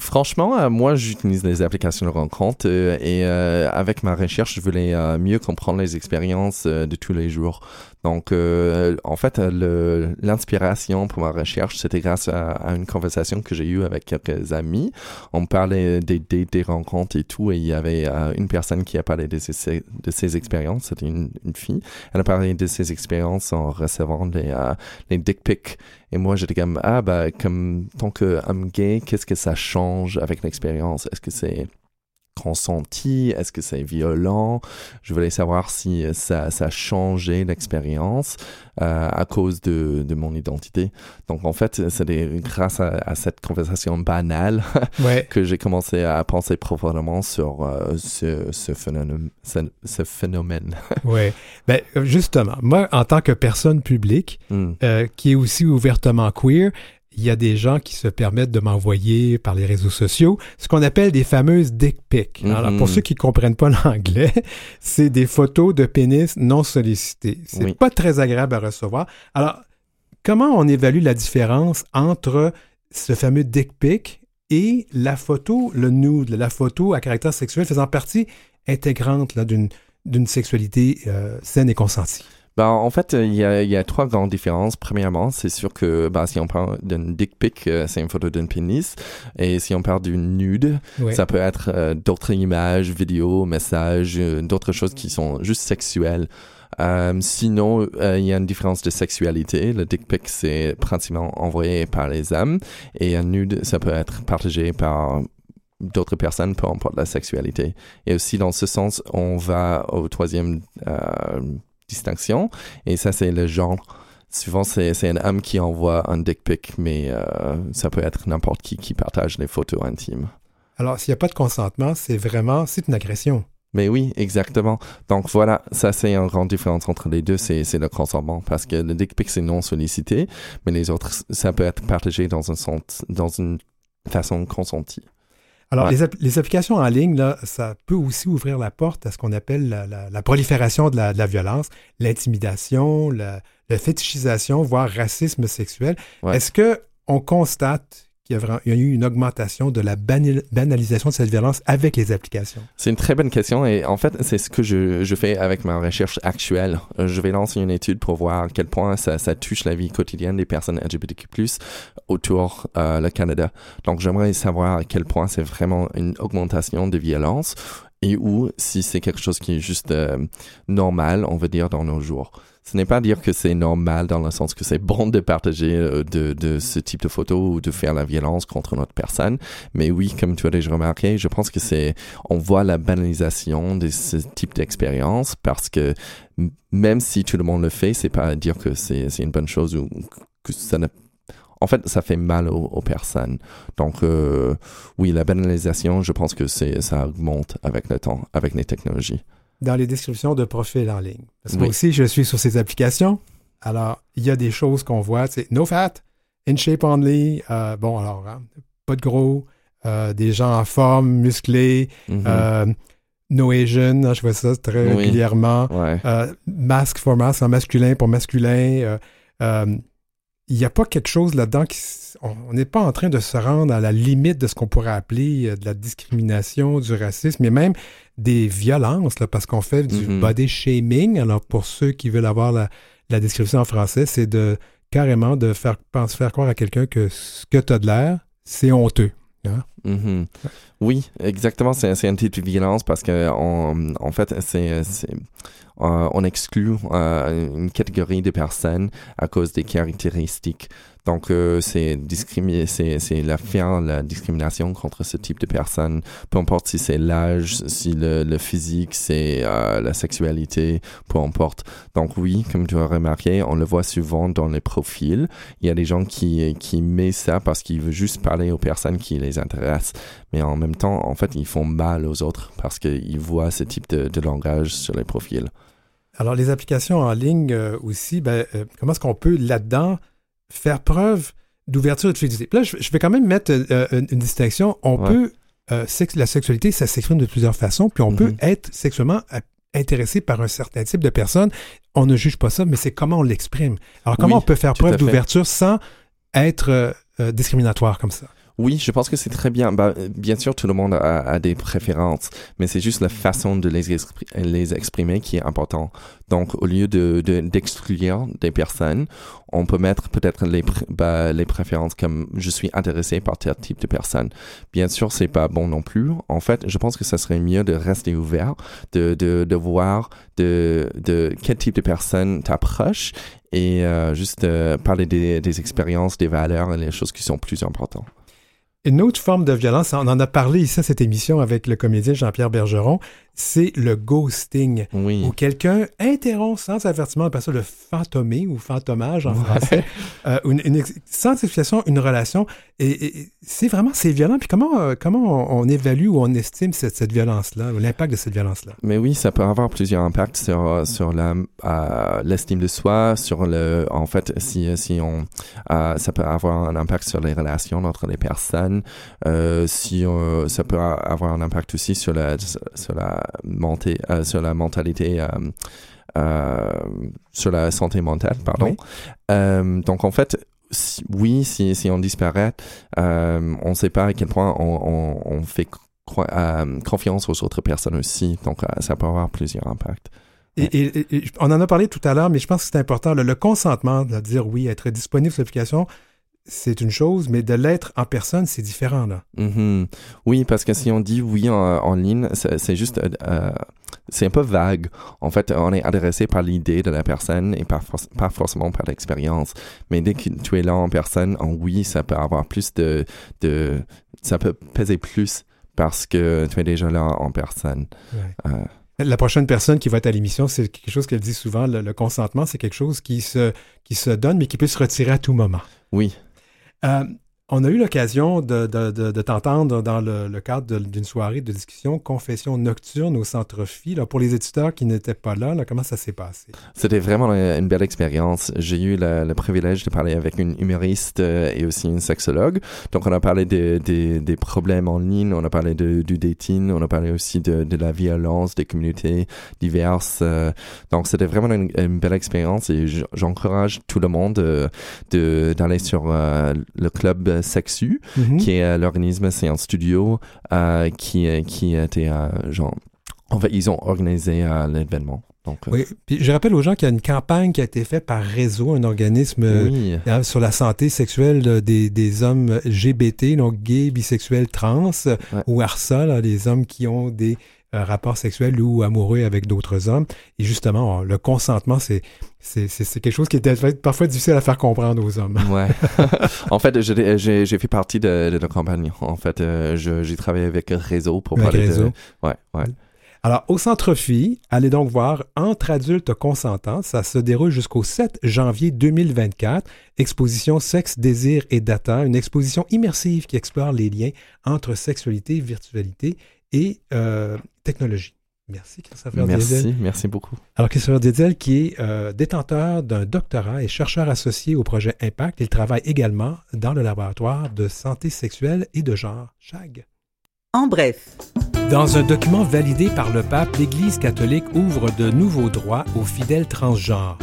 Franchement, euh, moi, j'utilise les applications de rencontre euh, et euh, avec ma recherche, je voulais mieux comprendre les expériences de tous les jours. Donc, euh, en fait, l'inspiration pour ma recherche, c'était grâce à, une conversation que j'ai eue avec quelques amis. On parlait des, rencontres et tout, et il y avait euh, une personne qui a parlé de ses, expériences. C'était une, une fille. Elle a parlé de ses expériences en recevant les, euh, les dick pics. Et moi, j'étais comme, ah, bah, comme, tant qu'homme gay, qu'est-ce que ça change avec l'expérience? Est-ce que c'est consenti? Est-ce que c'est violent? Je voulais savoir si euh, ça, ça a changé l'expérience euh, à cause de, de mon identité. Donc, en fait, c'est grâce à, à cette conversation banale Ouais. que j'ai commencé à penser profondément sur euh, ce, ce phénomène. Ce, ce phénomène. Oui. Ben, justement, moi, en tant que personne publique, Hmm. euh, qui est aussi ouvertement queer, il y a des gens qui se permettent de m'envoyer par les réseaux sociaux ce qu'on appelle des fameuses dick pics. Alors, Mhm. pour ceux qui ne comprennent pas l'anglais, c'est des photos de pénis non sollicités. C'est Oui. pas très agréable à recevoir. Alors, comment on évalue la différence entre ce fameux dick pic et la photo, le nude, la photo à caractère sexuel faisant partie intégrante d'une sexualité euh, saine et consentie? Ben, en fait, il y, a, il y a trois grandes différences. Premièrement, c'est sûr que ben, si on parle d'une dick pic, euh, c'est une photo d'un pénis. Et si on parle d'une nude, Ouais. ça peut être euh, d'autres images, vidéos, messages, euh, d'autres choses qui sont juste sexuelles. Euh, sinon, euh, il y a une différence de sexualité. Le dick pic, c'est principalement envoyé par les hommes. Et un nude, ça peut être partagé par d'autres personnes, peu importe la sexualité. Et aussi, dans ce sens, on va au troisième euh, distinction, et ça, c'est le genre. Souvent, c'est, c'est un homme qui envoie un dick pic, mais euh, ça peut être n'importe qui qui partage les photos intimes. Alors, s'il n'y a pas de consentement, c'est vraiment, c'est une agression. Mais oui, exactement. Donc voilà, ça c'est une grande différence entre les deux, c'est, c'est le consentement. Parce que le dick pic c'est non sollicité, mais les autres, ça peut être partagé dans, un sens, dans une façon consentie. Alors, Ouais. les, app- les applications en ligne, là, ça peut aussi ouvrir la porte à ce qu'on appelle la, la- la prolifération de la, de la violence, l'intimidation, la, fétichisation, voire racisme sexuel. Ouais. Est-ce que on constate qu'il y, y a eu une augmentation de la banal- banalisation de cette violence avec les applications? C'est une très bonne question et en fait, c'est ce que je, fais avec ma recherche actuelle. Euh, Je vais lancer une étude pour voir à quel point ça, ça touche la vie quotidienne des personnes LGBTQ+, autour euh, le Canada. Donc, j'aimerais savoir à quel point c'est vraiment une augmentation de violence et ou si c'est quelque chose qui est juste euh, normal, on veut dire, dans nos jours. Ce n'est pas dire que c'est normal dans le sens que c'est bon de partager euh, de, de ce type de photos ou de faire la violence contre notre personne. Mais oui, comme tu as déjà remarqué, je pense que c'est on voit la banalisation de ce type d'expérience parce que même si tout le monde le fait, c'est pas dire que c'est c'est une bonne chose ou que ça ne en fait, ça fait mal aux, aux personnes. Donc, euh, oui, la banalisation, je pense que c'est ça augmente avec le temps, avec les technologies. Dans les descriptions de profils en ligne. Parce que moi Oui. aussi, je suis sur ces applications. Alors, il y a des choses qu'on voit, c'est no fat, in shape only, euh, bon, alors, hein, pas de gros, euh, des gens en forme, musclés, Mhm. No Asian, hein, je vois ça très Oui. régulièrement. ouais. Masque for masque, en masculin pour masculin. euh, Il n'y a pas quelque chose là-dedans qui. On n'est pas en train de se rendre à la limite de ce qu'on pourrait appeler euh, de la discrimination, du racisme, mais même des violences, là, parce qu'on fait du Mhm. body shaming. Alors, pour ceux qui veulent avoir la, la description en français, c'est de carrément de faire, pense, faire croire à quelqu'un que ce que tu as de l'air, c'est honteux. Mhm. Oui, exactement. C'est un type de violence parce que on- en fait, c'est- euh, on exclut euh, une catégorie de personnes à cause des caractéristiques. Donc, euh, c'est c'est la faire la discrimination contre ce type de personnes. Peu importe si c'est l'âge, si le, physique, c'est euh, la sexualité, peu importe. Donc oui, comme tu as remarqué, on le voit souvent dans les profils. Il y a des gens qui qui mettent ça parce qu'ils veulent juste parler aux personnes qui les intéressent mais en même temps, en fait, ils font mal aux autres parce qu'ils voient ce type de, de langage sur les profils. Alors, les applications en ligne euh, aussi, ben, euh, comment est-ce qu'on peut là-dedans faire preuve d'ouverture et de fluidité? Là, je, je vais quand même mettre euh, une, une distinction. On Ouais. peut, euh, sex- la sexualité, ça s'exprime de plusieurs façons, puis on peut Mhm. être sexuellement intéressé par un certain type de personne. On ne juge pas ça, mais c'est comment on l'exprime. Alors, comment Oui, on peut faire preuve d'ouverture sans être euh, euh, discriminatoire comme ça? Oui, je pense que c'est très bien. Bah, bien sûr, tout le monde a, a des préférences, mais c'est juste la façon de les, les exprimer qui est important. Donc, au lieu de de- d'exclure des personnes, on peut mettre peut-être les, bah, les préférences comme je suis intéressé par tel type de personne. Bien sûr, c'est pas bon non plus. En fait, je pense que ça serait mieux de rester ouvert, de, de, de voir de, de quel type de personne t'approche et euh, juste euh, parler des, des expériences, des valeurs et les choses qui sont plus importantes. Une autre forme de violence, on en a parlé ici à cette émission avec le comédien Jean-Pierre Bergeron, c'est le ghosting. Oui. où quelqu'un interrompt sans avertissement, on appelle ça le fantomé ou fantomage en français, euh, une, une sans explication, une relation. Et, c'est vraiment, c'est violent. Puis comment, euh, comment on, on évalue ou on estime cette, cette violence-là, ou l'impact de cette violence-là? Mais oui, ça peut avoir plusieurs impacts sur euh, sur euh, l'estime de soi, sur le en fait si si on ça peut avoir un impact sur les relations entre les personnes, si ça peut avoir un impact aussi sur la sur la euh, sur la mentalité euh, euh, sur la santé mentale, pardon. Oui. Donc en fait si- oui, si, si on disparaît, euh, on ne sait pas à quel point on, on, on fait euh, confiance aux autres personnes aussi. Donc, euh, ça peut avoir plusieurs impacts. Et, et- et- et on en a parlé tout à l'heure, mais je pense que c'est important. Le, le consentement, de dire oui, être disponible sur l'application, c'est une chose, mais de l'être en personne, c'est différent. Là. Mhm. Oui, parce que si on dit oui en, en ligne, c'est juste, euh, euh, c'est un peu vague. En fait, on est adressé par l'idée de la personne et pas, forc- pas forcément par l'expérience. Mais dès que tu es là en personne, en oui, ça peut avoir plus de, de ça peut peser plus parce que tu es déjà là en personne. Ouais. Euh, la prochaine personne qui va être à l'émission, c'est quelque chose qu'elle dit souvent, le, consentement, c'est quelque chose qui se, qui se donne, mais qui peut se retirer à tout moment. Oui. Euh, on a eu l'occasion de, de, de, t'entendre dans le, le cadre d'une soirée de discussion Confession nocturne au Centre Phi. Là, pour les éditeurs qui n'étaient pas là, là comment ça s'est passé? C'était vraiment une belle expérience. J'ai eu le, privilège de parler avec une humoriste euh, et aussi une sexologue. Donc, on a parlé des, des, des problèmes en ligne, on a parlé de, du dating, on a parlé aussi de, de la violence des communautés diverses. Euh. donc, c'était vraiment une, belle expérience et j'encourage tout le monde euh, de d'aller sur le club Sexu, mhm. qui est euh, l'organisme, c'est un studio euh, qui, euh, qui était genre. En fait, ils ont organisé l'événement. Donc, oui, puis je rappelle aux gens qu'il y a une campagne qui a été faite par Réseau, un organisme sur la santé sexuelle des, des, hommes LGBT, donc gays, bisexuels, trans, ou ARSA, les hommes qui ont des rapport sexuel ou amoureux avec d'autres hommes. Et justement, le consentement, c'est quelque chose qui est parfois difficile à faire comprendre aux hommes. Ouais. en fait, j'ai fait partie de, de la campagne. En fait, euh, j'ai travaillé avec Réseau pour parler de... Ouais, ouais. Alors, au Centre Phi, allez donc voir Entre adultes consentants. Ça se déroule jusqu'au 7 janvier 2024. Exposition Sexe, Désir et Data, une exposition immersive qui explore les liens entre sexualité, virtualité et euh, technologie. Merci, Christopher Merci, merci beaucoup. Alors, Christopher Dediel, qui est euh, détenteur d'un doctorat et chercheur associé au projet Impact, il travaille également dans le laboratoire de santé sexuelle et de genre, CHAG. En bref. Dans un document validé par le pape, l'Église catholique ouvre de nouveaux droits aux fidèles transgenres.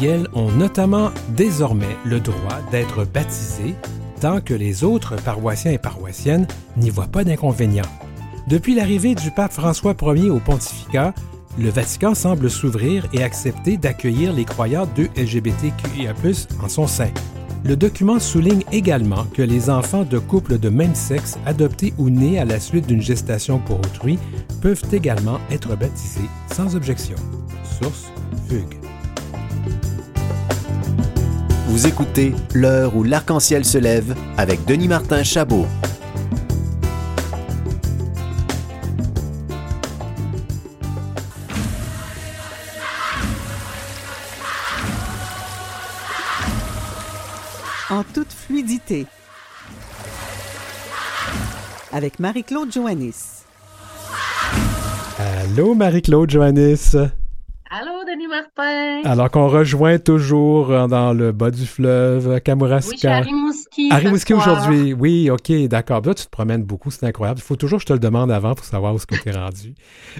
elles ont notamment désormais le droit d'être baptisés tant que les autres paroissiens et paroissiennes n'y voient pas d'inconvénient. Depuis l'arrivée du pape François Ier au pontificat, le Vatican semble s'ouvrir et accepter d'accueillir les croyants de LGBTQIA+ en son sein. Le document souligne également que les enfants de couples de même sexe adoptés ou nés à la suite d'une gestation pour autrui peuvent également être baptisés sans objection. Source Fugue. Vous écoutez L'heure où l'arc-en-ciel se lève avec Denis Martin Chabot. En toute fluidité. Avec Marie-Claude Joannis. Allô, Marie-Claude Joannis. Allô, Denis Martin. Alors qu'on rejoint toujours dans le bas du fleuve, Kamouraska. Oui, Rimouski. Aujourd'hui. Oui, OK, d'accord. Là, tu te promènes beaucoup, c'est incroyable. Il faut toujours que je te le demande avant pour savoir où est-ce que tu es rendu.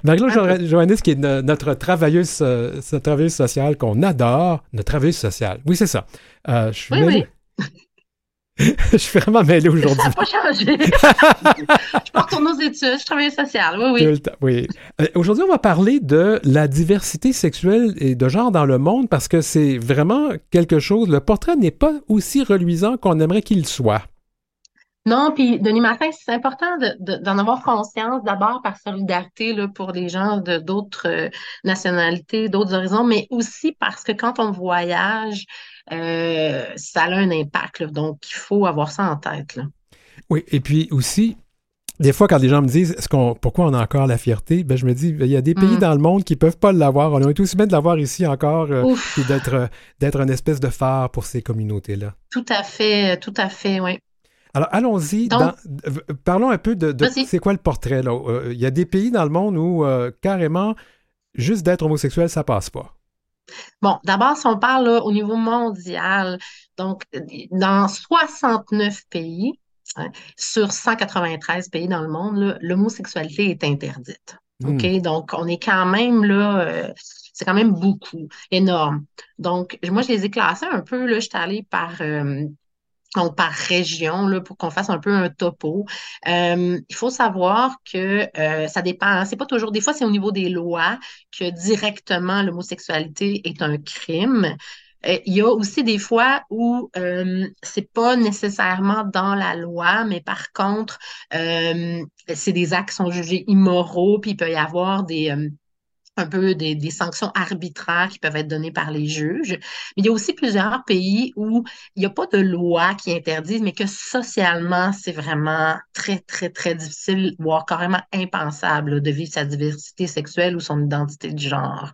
Marie-Claude Joannis, qui est notre travailleuse, euh, travailleuse sociale qu'on adore. Notre travailleuse sociale. Oui, c'est ça. Euh, je suis oui, oui. je suis vraiment mêlé aujourd'hui. Ça n'a pas changé. je peux retourner aux études, je travaille social. Oui, oui. oui. Euh, aujourd'hui, on va parler de la diversité sexuelle et de genre dans le monde parce que c'est vraiment quelque chose. Le portrait n'est pas aussi reluisant qu'on aimerait qu'il soit. Non, puis Denis Martin, c'est important d'en avoir conscience d'abord par solidarité là, pour les gens de d'autres euh, nationalités, d'autres horizons, mais aussi parce que quand on voyage, euh, ça a un impact. donc, il faut avoir ça en tête. Oui, et puis aussi, des fois, quand les gens me disent est-ce qu'on, pourquoi on a encore la fierté, ben, je me dis il y a des pays mm. dans le monde qui ne peuvent pas l'avoir. On est aussi bien de l'avoir ici encore euh, et d'être, d'être une espèce de phare pour ces communautés-là. Tout à fait, tout à fait, oui. Alors, allons-y. parlons un peu de, c'est quoi le portrait. Là? Euh, il y a des pays dans le monde où carrément, juste d'être homosexuel, ça passe pas. Bon, d'abord, si on parle au niveau mondial, donc dans 69 pays, hein, sur 193 pays dans le monde, l'homosexualité est interdite. OK? Hmm. Donc, on est quand même là, euh, c'est quand même beaucoup, énorme. Donc, moi, je les ai classés un peu, là, je suis allée par euh, donc par région, là, pour qu'on fasse un peu un topo. Euh, il faut savoir que euh, ça dépend. Hein. c'est pas toujours. Des fois, c'est au niveau des lois que directement l'homosexualité est un crime. Euh, il y a aussi des fois où c'est pas nécessairement dans la loi, mais par contre, c'est des actes qui sont jugés immoraux, puis il peut y avoir des un peu des, des, sanctions arbitraires qui peuvent être données par les juges. Mais il y a aussi plusieurs pays où il n'y a pas de loi qui interdit, mais que socialement, c'est vraiment très, très, très difficile, voire carrément impensable de vivre sa diversité sexuelle ou son identité de genre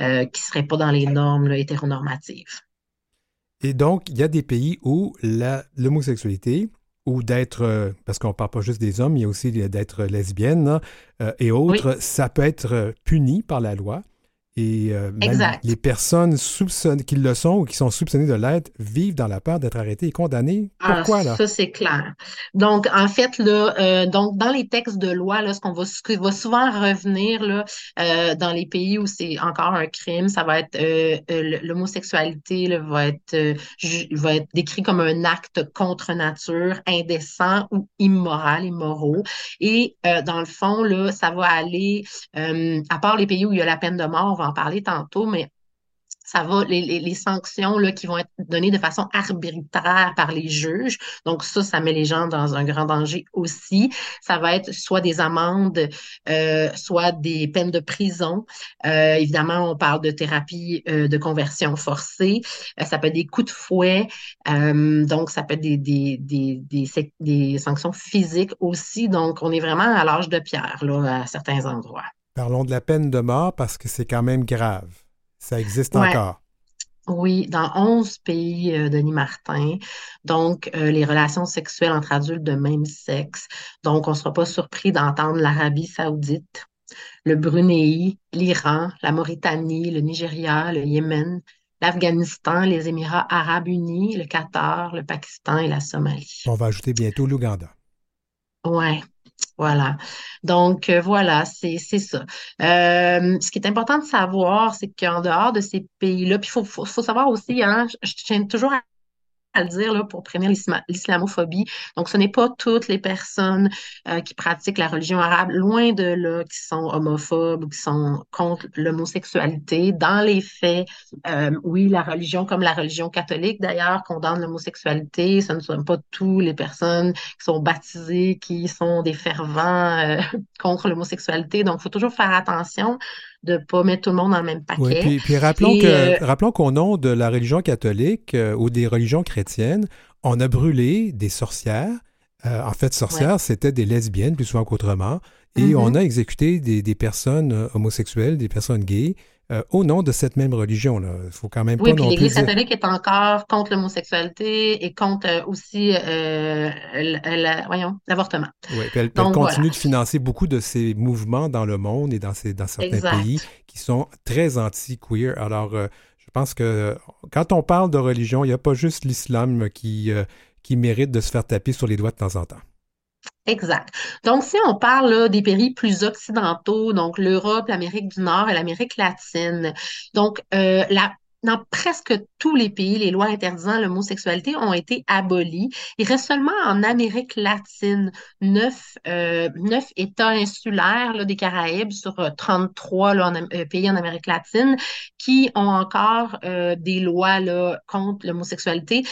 euh, qui ne serait pas dans les normes hétéronormatives. Et donc, il y a des pays où l'homosexualité ou d'être, euh, parce qu'on ne parle pas juste des hommes, il y a aussi d'être lesbienne euh, et autres, ça peut être puni par la loi. Et euh, les personnes soupçonnées, qui le sont ou qui sont soupçonnées de l'être vivent dans la peur d'être arrêtées et condamnées. Ah, Pourquoi, là? Ça, c'est clair. Donc, en fait, là, euh, donc, dans les textes de loi, là, ce qu'on va, ce qui va souvent revenir là, euh, dans les pays où c'est encore un crime, ça va être l'homosexualité va être, va être décrit comme un acte contre nature, indécent ou immoral, immoraux. Et dans le fond, là, ça va aller, à part les pays où il y a la peine de mort, va en parler tantôt, mais ça va, les, sanctions là, qui vont être données de façon arbitraire par les juges. Donc, ça, ça met les gens dans un grand danger aussi. Ça va être soit des amendes, euh, soit des peines de prison. Euh, évidemment, on parle de thérapie euh, de conversion forcée. ça peut être des coups de fouet. donc, ça peut être des, des sanctions physiques aussi. Donc, on est vraiment à l'âge de pierre là, à certains endroits. Parlons de la peine de mort parce que c'est quand même grave. Ça existe encore. Oui, dans 11 pays, euh, Denis Martin. Donc, euh, les relations sexuelles entre adultes de même sexe. Donc, on ne sera pas surpris d'entendre l'Arabie saoudite, le Brunei, l'Iran, la Mauritanie, le Nigeria, le Yémen, l'Afghanistan, les Émirats arabes unis, le Qatar, le Pakistan et la Somalie. On va ajouter bientôt l'Ouganda. Oui, voilà. Donc, euh, voilà, c'est ça. Euh, ce qui est important de savoir, c'est qu'en dehors de ces pays-là, puis il faut, faut, savoir aussi, hein, je tiens toujours à à le dire là, pour prévenir l'islamophobie. Donc, ce n'est pas toutes les personnes euh, qui pratiquent la religion arabe, loin de là, qui sont homophobes qui sont contre l'homosexualité. Dans les faits, euh, oui, la religion, comme la religion catholique d'ailleurs, condamne l'homosexualité. Ce ne sont pas toutes les personnes qui sont baptisées, qui sont des fervents euh, contre l'homosexualité. Donc, il faut toujours faire attention de ne pas mettre tout le monde dans le même paquet. Oui, puis, rappelons, que, euh, rappelons qu'au nom de la religion catholique euh, ou des religions chrétiennes, on a brûlé des sorcières. Euh, en fait, sorcières, c'était des lesbiennes plus souvent qu'autrement. Et mm-hmm. on a exécuté des, des, personnes homosexuelles, des personnes gays, euh, au nom de cette même religion. Il faut quand même oui, pas puis l'Église catholique est encore contre l'homosexualité et contre euh, aussi euh, l'avortement. Oui, puis elle, continue de financer beaucoup de ces mouvements dans le monde et dans, ces, dans certains pays qui sont très anti-queer. Alors, je pense que quand on parle de religion, il n'y a pas juste l'islam qui, qui mérite de se faire taper sur les doigts de temps en temps. Exact. Donc, si on parle des pays plus occidentaux, donc l'Europe, l'Amérique du Nord et l'Amérique latine, donc euh, la dans presque tous les pays, les lois interdisant l'homosexualité ont été abolies. Il reste seulement en Amérique latine neuf, euh, neuf États insulaires là, des Caraïbes sur 33 euh, là, en, euh, pays en Amérique latine qui ont encore euh, des lois là, contre l'homosexualité.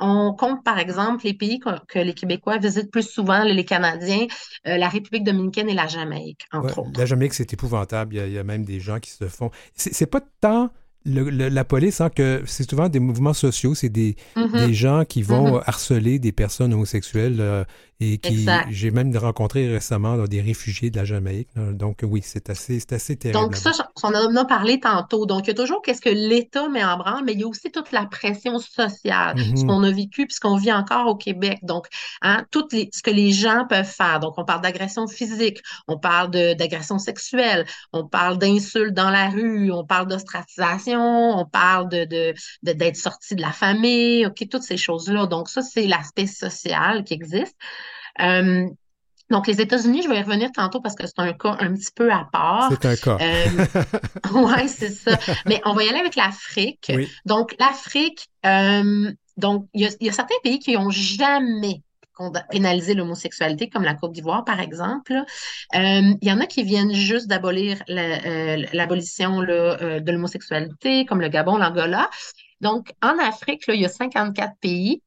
On compte par exemple les pays que, que, les Québécois visitent plus souvent, les Canadiens, la République dominicaine et la Jamaïque, entre autres. La Jamaïque, c'est épouvantable. Il y, a, il y, a, même des gens qui se font... C'est pas tant la police, hein, que c'est souvent des mouvements sociaux, c'est des, mm-hmm. des, gens qui vont mm-hmm. harceler des personnes homosexuelles euh, et qui, j'ai même rencontré récemment des réfugiés de la Jamaïque. donc oui, c'est assez, c'est assez terrible. Donc ça, on en a parlé tantôt. Donc il y a toujours qu'est-ce que l'État met en branle, mais il y a aussi toute la pression sociale, ce mm-hmm. qu'on a vécu puis ce qu'on vit encore au Québec. Donc hein, tout les, ce que les gens peuvent faire. Donc on parle d'agression physique, on parle d'agression sexuelle, on parle d'insultes dans la rue, on parle d'ostratisation, on parle de, d'être sorti de la famille, ok, toutes ces choses-là. Donc ça, c'est l'aspect social qui existe. Euh, donc, les États-Unis, je vais y revenir tantôt parce que c'est un cas un petit peu à part. C'est un cas. Euh, oui, c'est ça. Mais on va y aller avec l'Afrique. Donc, l'Afrique, euh, donc, il y, a certains pays qui n'ont jamais pénalisé l'homosexualité, comme la Côte d'Ivoire, par exemple. il y en a qui viennent juste d'abolir l'abolition de l'homosexualité, comme le Gabon, l'Angola. Donc, en Afrique, il y a 54 pays.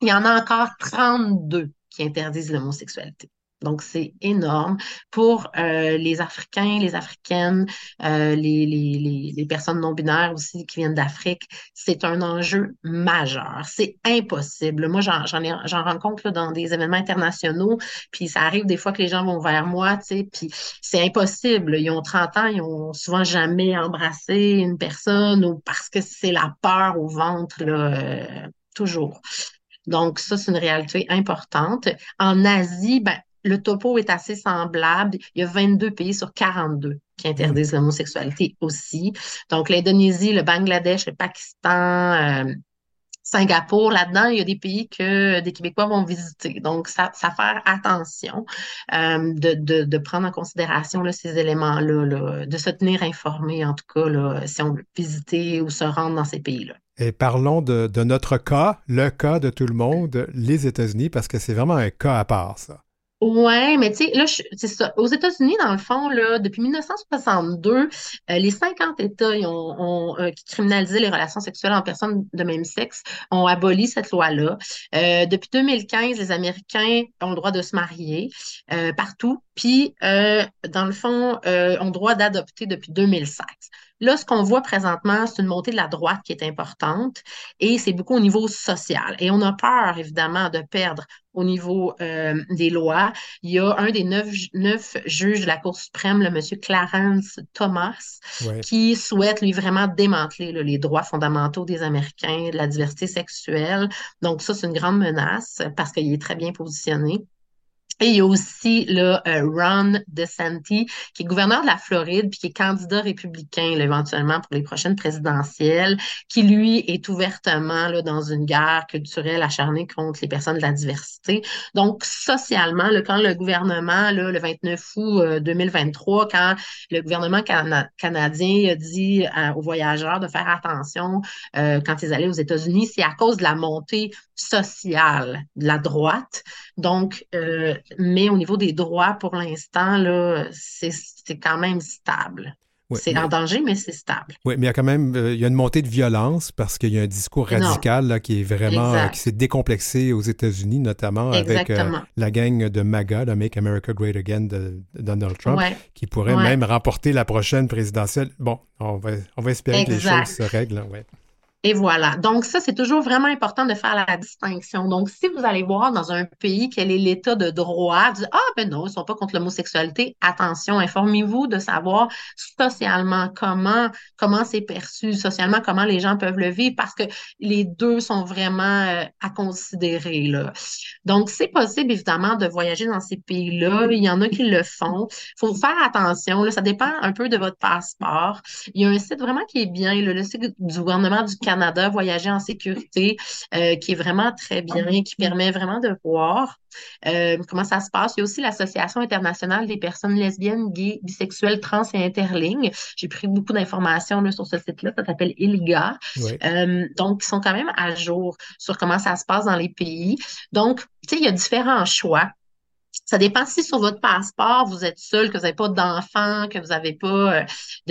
Il y en a encore 32 qui interdisent l'homosexualité. Donc, c'est énorme pour euh, les Africains, les Africaines, euh, les, personnes non-binaires aussi qui viennent d'Afrique. C'est un enjeu majeur. C'est impossible. Moi, j'en, rencontre dans des événements internationaux, puis ça arrive des fois que les gens vont vers moi, tu sais, puis c'est impossible. Ils ont 30 ans, ils ont souvent jamais embrassé une personne ou parce que c'est la peur au ventre, euh, toujours. Donc, ça, c'est une réalité importante. En Asie, ben, le topo est assez semblable. Il y a 22 pays sur 42 qui interdisent mm. l'homosexualité aussi. Donc, l'Indonésie, le Bangladesh, le Pakistan, euh, Singapour, là-dedans, il y a des pays que des Québécois vont visiter. Donc, ça, ça faire attention euh, de, de, de, prendre en considération là, ces éléments-là, de se tenir informé, en tout cas, là, si on veut visiter ou se rendre dans ces pays-là. Et parlons de, notre cas, le cas de tout le monde, les États-Unis, parce que c'est vraiment un cas à part, ça. Ouais, mais tu sais, là, c'est ça. Aux États-Unis, dans le fond, là, depuis 1962, euh, les 50 États euh, qui criminalisaient les relations sexuelles en personnes de même sexe ont aboli cette loi-là. Euh, depuis 2015, les Américains ont le droit de se marier partout, puis, dans le fond, ont le droit d'adopter depuis 2016. Là, ce qu'on voit présentement, c'est une montée de la droite qui est importante et c'est beaucoup au niveau social. Et on a peur, évidemment, de perdre au niveau euh, des lois. Il y a un des neuf, neuf, juges de la Cour suprême, le monsieur Clarence Thomas, qui souhaite, lui, vraiment démanteler les droits fondamentaux des Américains, de la diversité sexuelle. Donc, ça, c'est une grande menace parce qu'il est très bien positionné. Et il y a aussi le euh, Ron DeSantis, qui est gouverneur de la Floride, puis qui est candidat républicain éventuellement pour les prochaines présidentielles, qui lui est ouvertement là, dans une guerre culturelle acharnée contre les personnes de la diversité. Donc, socialement, là, quand le gouvernement, là, le 29 août 2023, euh, quand le gouvernement canadien a dit euh, aux voyageurs de faire attention quand ils allaient aux États-Unis, c'est à cause de la montée sociale de la droite. Donc, mais au niveau des droits, pour l'instant, là, c'est quand même stable. c'est en danger, mais c'est stable. Oui, mais il y a quand même euh, il y a une montée de violence parce qu'il y a un discours radical là, qui est vraiment qui s'est décomplexé aux États-Unis, notamment avec euh, la gang de MAGA, de Make America Great Again de, Donald Trump, qui pourrait même remporter la prochaine présidentielle. Bon, on va, on va espérer que les choses se règlent. Ouais. Et voilà. Donc, ça, c'est toujours vraiment important de faire la distinction. Donc, si vous allez voir dans un pays quel est l'état de droit, dites, ah, ben non, ils sont pas contre l'homosexualité. Attention, informez-vous de savoir socialement comment, comment c'est perçu, socialement, comment les gens peuvent le vivre, parce que les deux sont vraiment euh, à considérer, là. Donc, c'est possible, évidemment, de voyager dans ces pays-là. Il y en a qui le font. Il faut faire attention. Ça dépend un peu de votre passeport. Il y a un site vraiment qui est bien, le site du gouvernement du Canada Canada, Voyager en sécurité, euh, qui est vraiment très bien, qui permet vraiment de voir euh, comment ça se passe. Il y a aussi l'Association internationale des personnes lesbiennes, gays, bisexuelles, trans et interlignes. J'ai pris beaucoup d'informations sur ce site-là, ça s'appelle ILGA. Euh, donc, ils sont quand même à jour sur comment ça se passe dans les pays. Donc, tu sais, il y a différents choix. Ça dépend si sur votre passeport, vous êtes seul, que vous n'avez pas d'enfant, que vous n'avez pas euh,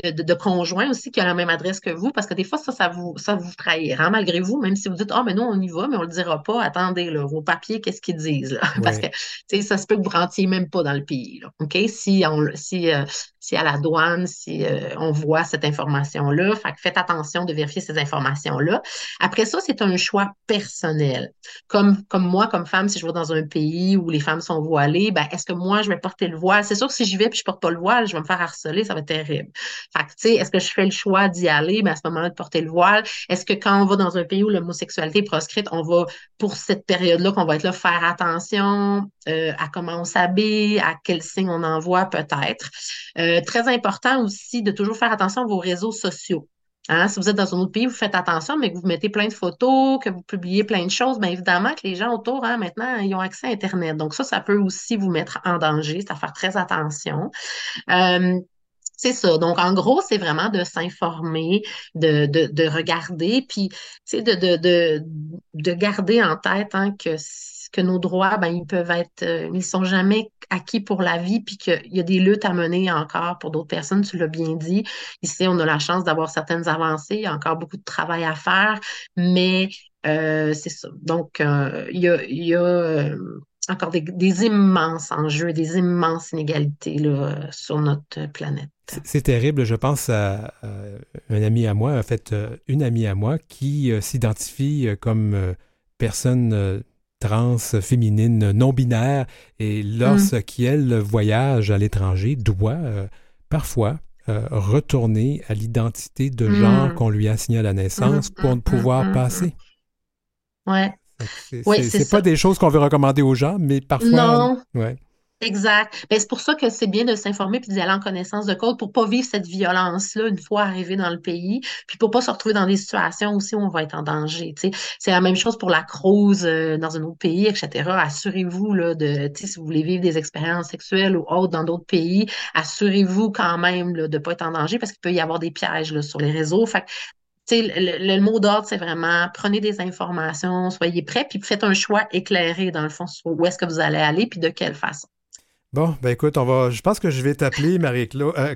de, de, conjoint aussi qui a la même adresse que vous, parce que des fois, ça, ça vous, ça vous trahira malgré vous, même si vous dites, ah, oh, mais nous, on y va, mais on ne le dira pas. Attendez, là, vos papiers, qu'est-ce qu'ils disent? Là? Parce que, tu sais, ça se peut que vous rentiez même pas dans le pays. Là, OK? Si, on, si, euh, si à la douane, si euh, on voit cette information-là, fait faites attention de vérifier ces informations-là. Après ça, c'est un choix personnel. Comme, comme moi, comme femme, si je vais dans un pays où les femmes sont voilées, ben, est-ce que moi, je vais porter le voile? C'est sûr que si j'y vais et je porte pas le voile, je vais me faire harceler, ça va être terrible. Fait tu sais, est-ce que je fais le choix d'y aller, ben, à ce moment-là, de porter le voile? Est-ce que quand on va dans un pays où l'homosexualité est proscrite, on va, pour cette période-là, qu'on va être là, faire attention euh, à comment on s'habille, à quels signes on envoie, peut-être? Euh, très important aussi de toujours faire attention à vos réseaux sociaux. Hein, si vous êtes dans un autre pays, vous faites attention, mais que vous mettez plein de photos, que vous publiez plein de choses, bien évidemment que les gens autour, hein, maintenant, ils ont accès à Internet. Donc ça, ça peut aussi vous mettre en danger, c'est à faire très attention. Euh, c'est ça. Donc, en gros, c'est vraiment de s'informer, de, de, de, regarder, puis, de, de, de garder en tête hein, que que nos droits, ben, ils peuvent être, euh, ils sont jamais acquis pour la vie, puis qu'il y a des luttes à mener encore pour d'autres personnes, tu l'as bien dit. Ici, on a la chance d'avoir certaines avancées, il y a encore beaucoup de travail à faire, mais euh, c'est ça. Donc, euh, il y a, encore des, immenses enjeux, des immenses inégalités là, sur notre planète. C'est terrible. Je pense à, un ami à moi, en fait, une amie à moi qui s'identifie comme personne trans, féminine, non-binaire, et lorsqu'elle voyage à l'étranger, doit parfois retourner à l'identité de mm. genre qu'on lui a signé à la naissance mm, pour mm, pouvoir passer. Ouais. C'est pas des choses qu'on veut recommander aux gens, mais parfois. Non. Ouais. Exact. Ben, c'est pour ça que c'est bien de s'informer puis d'y aller en connaissance de cause pour pas vivre cette violence-là une fois arrivé dans le pays, puis pour pas se retrouver dans des situations aussi où on va être en danger. C'est la même chose pour la crouse euh, dans un autre pays, etc. Assurez-vous là, de, si vous voulez vivre des expériences sexuelles ou autres dans d'autres pays, assurez-vous quand même là, de pas être en danger parce qu'il peut y avoir des pièges là, sur les réseaux. Fait le, le, mot d'ordre, c'est vraiment prenez des informations, soyez prêts, puis faites un choix éclairé, dans le fond, sur où est-ce que vous allez aller, puis de quelle façon. Bon, ben écoute, on va. Je pense que je vais t'appeler Marie-Claude. Euh,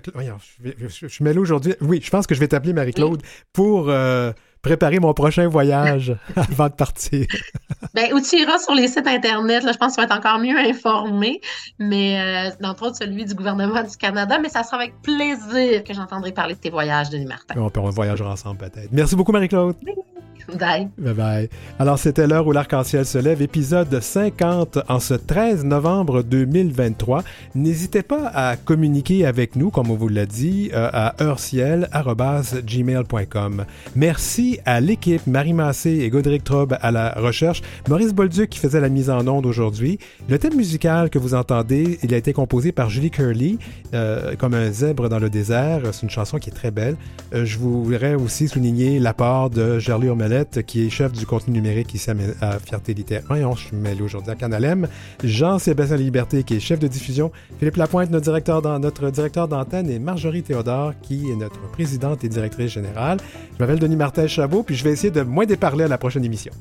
je, suis mêlé aujourd'hui. Oui, je pense que je vais t'appeler Marie-Claude pour euh, préparer mon prochain voyage avant de partir. ben, où tu iras sur les sites Internet, là, je pense que tu vas être encore mieux informé, mais euh, entre autres celui du gouvernement du Canada, mais ça sera avec plaisir que j'entendrai parler de tes voyages, Denis Martin. Bon, on voyagera ensemble peut-être. Merci beaucoup, Marie-Claude. Bye. Bye bye. Alors, c'était l'heure où l'arc-en-ciel se lève, épisode 50 en ce 13 novembre 2023. N'hésitez pas à communiquer avec nous, comme on vous l'a dit, euh, à heurciel.gmail.com. Merci à l'équipe Marie Massé et Godric Trobe à la recherche, Maurice Bolduc qui faisait la mise en onde aujourd'hui. Le thème musical que vous entendez, il a été composé par Julie Curley, euh, comme un zèbre dans le désert. C'est une chanson qui est très belle. Euh, je voudrais aussi souligner l'apport de Gerly Qui est chef du contenu numérique ici à, Fierté Littéraire. je suis mêlé aujourd'hui à Canalem. Jean-Sébastien Liberté, qui est chef de diffusion. Philippe Lapointe, notre directeur, notre directeur d'antenne. Et Marjorie Théodore, qui est notre présidente et directrice générale. Je m'appelle Denis Martel Chabot, puis je vais essayer de moins déparler à la prochaine émission.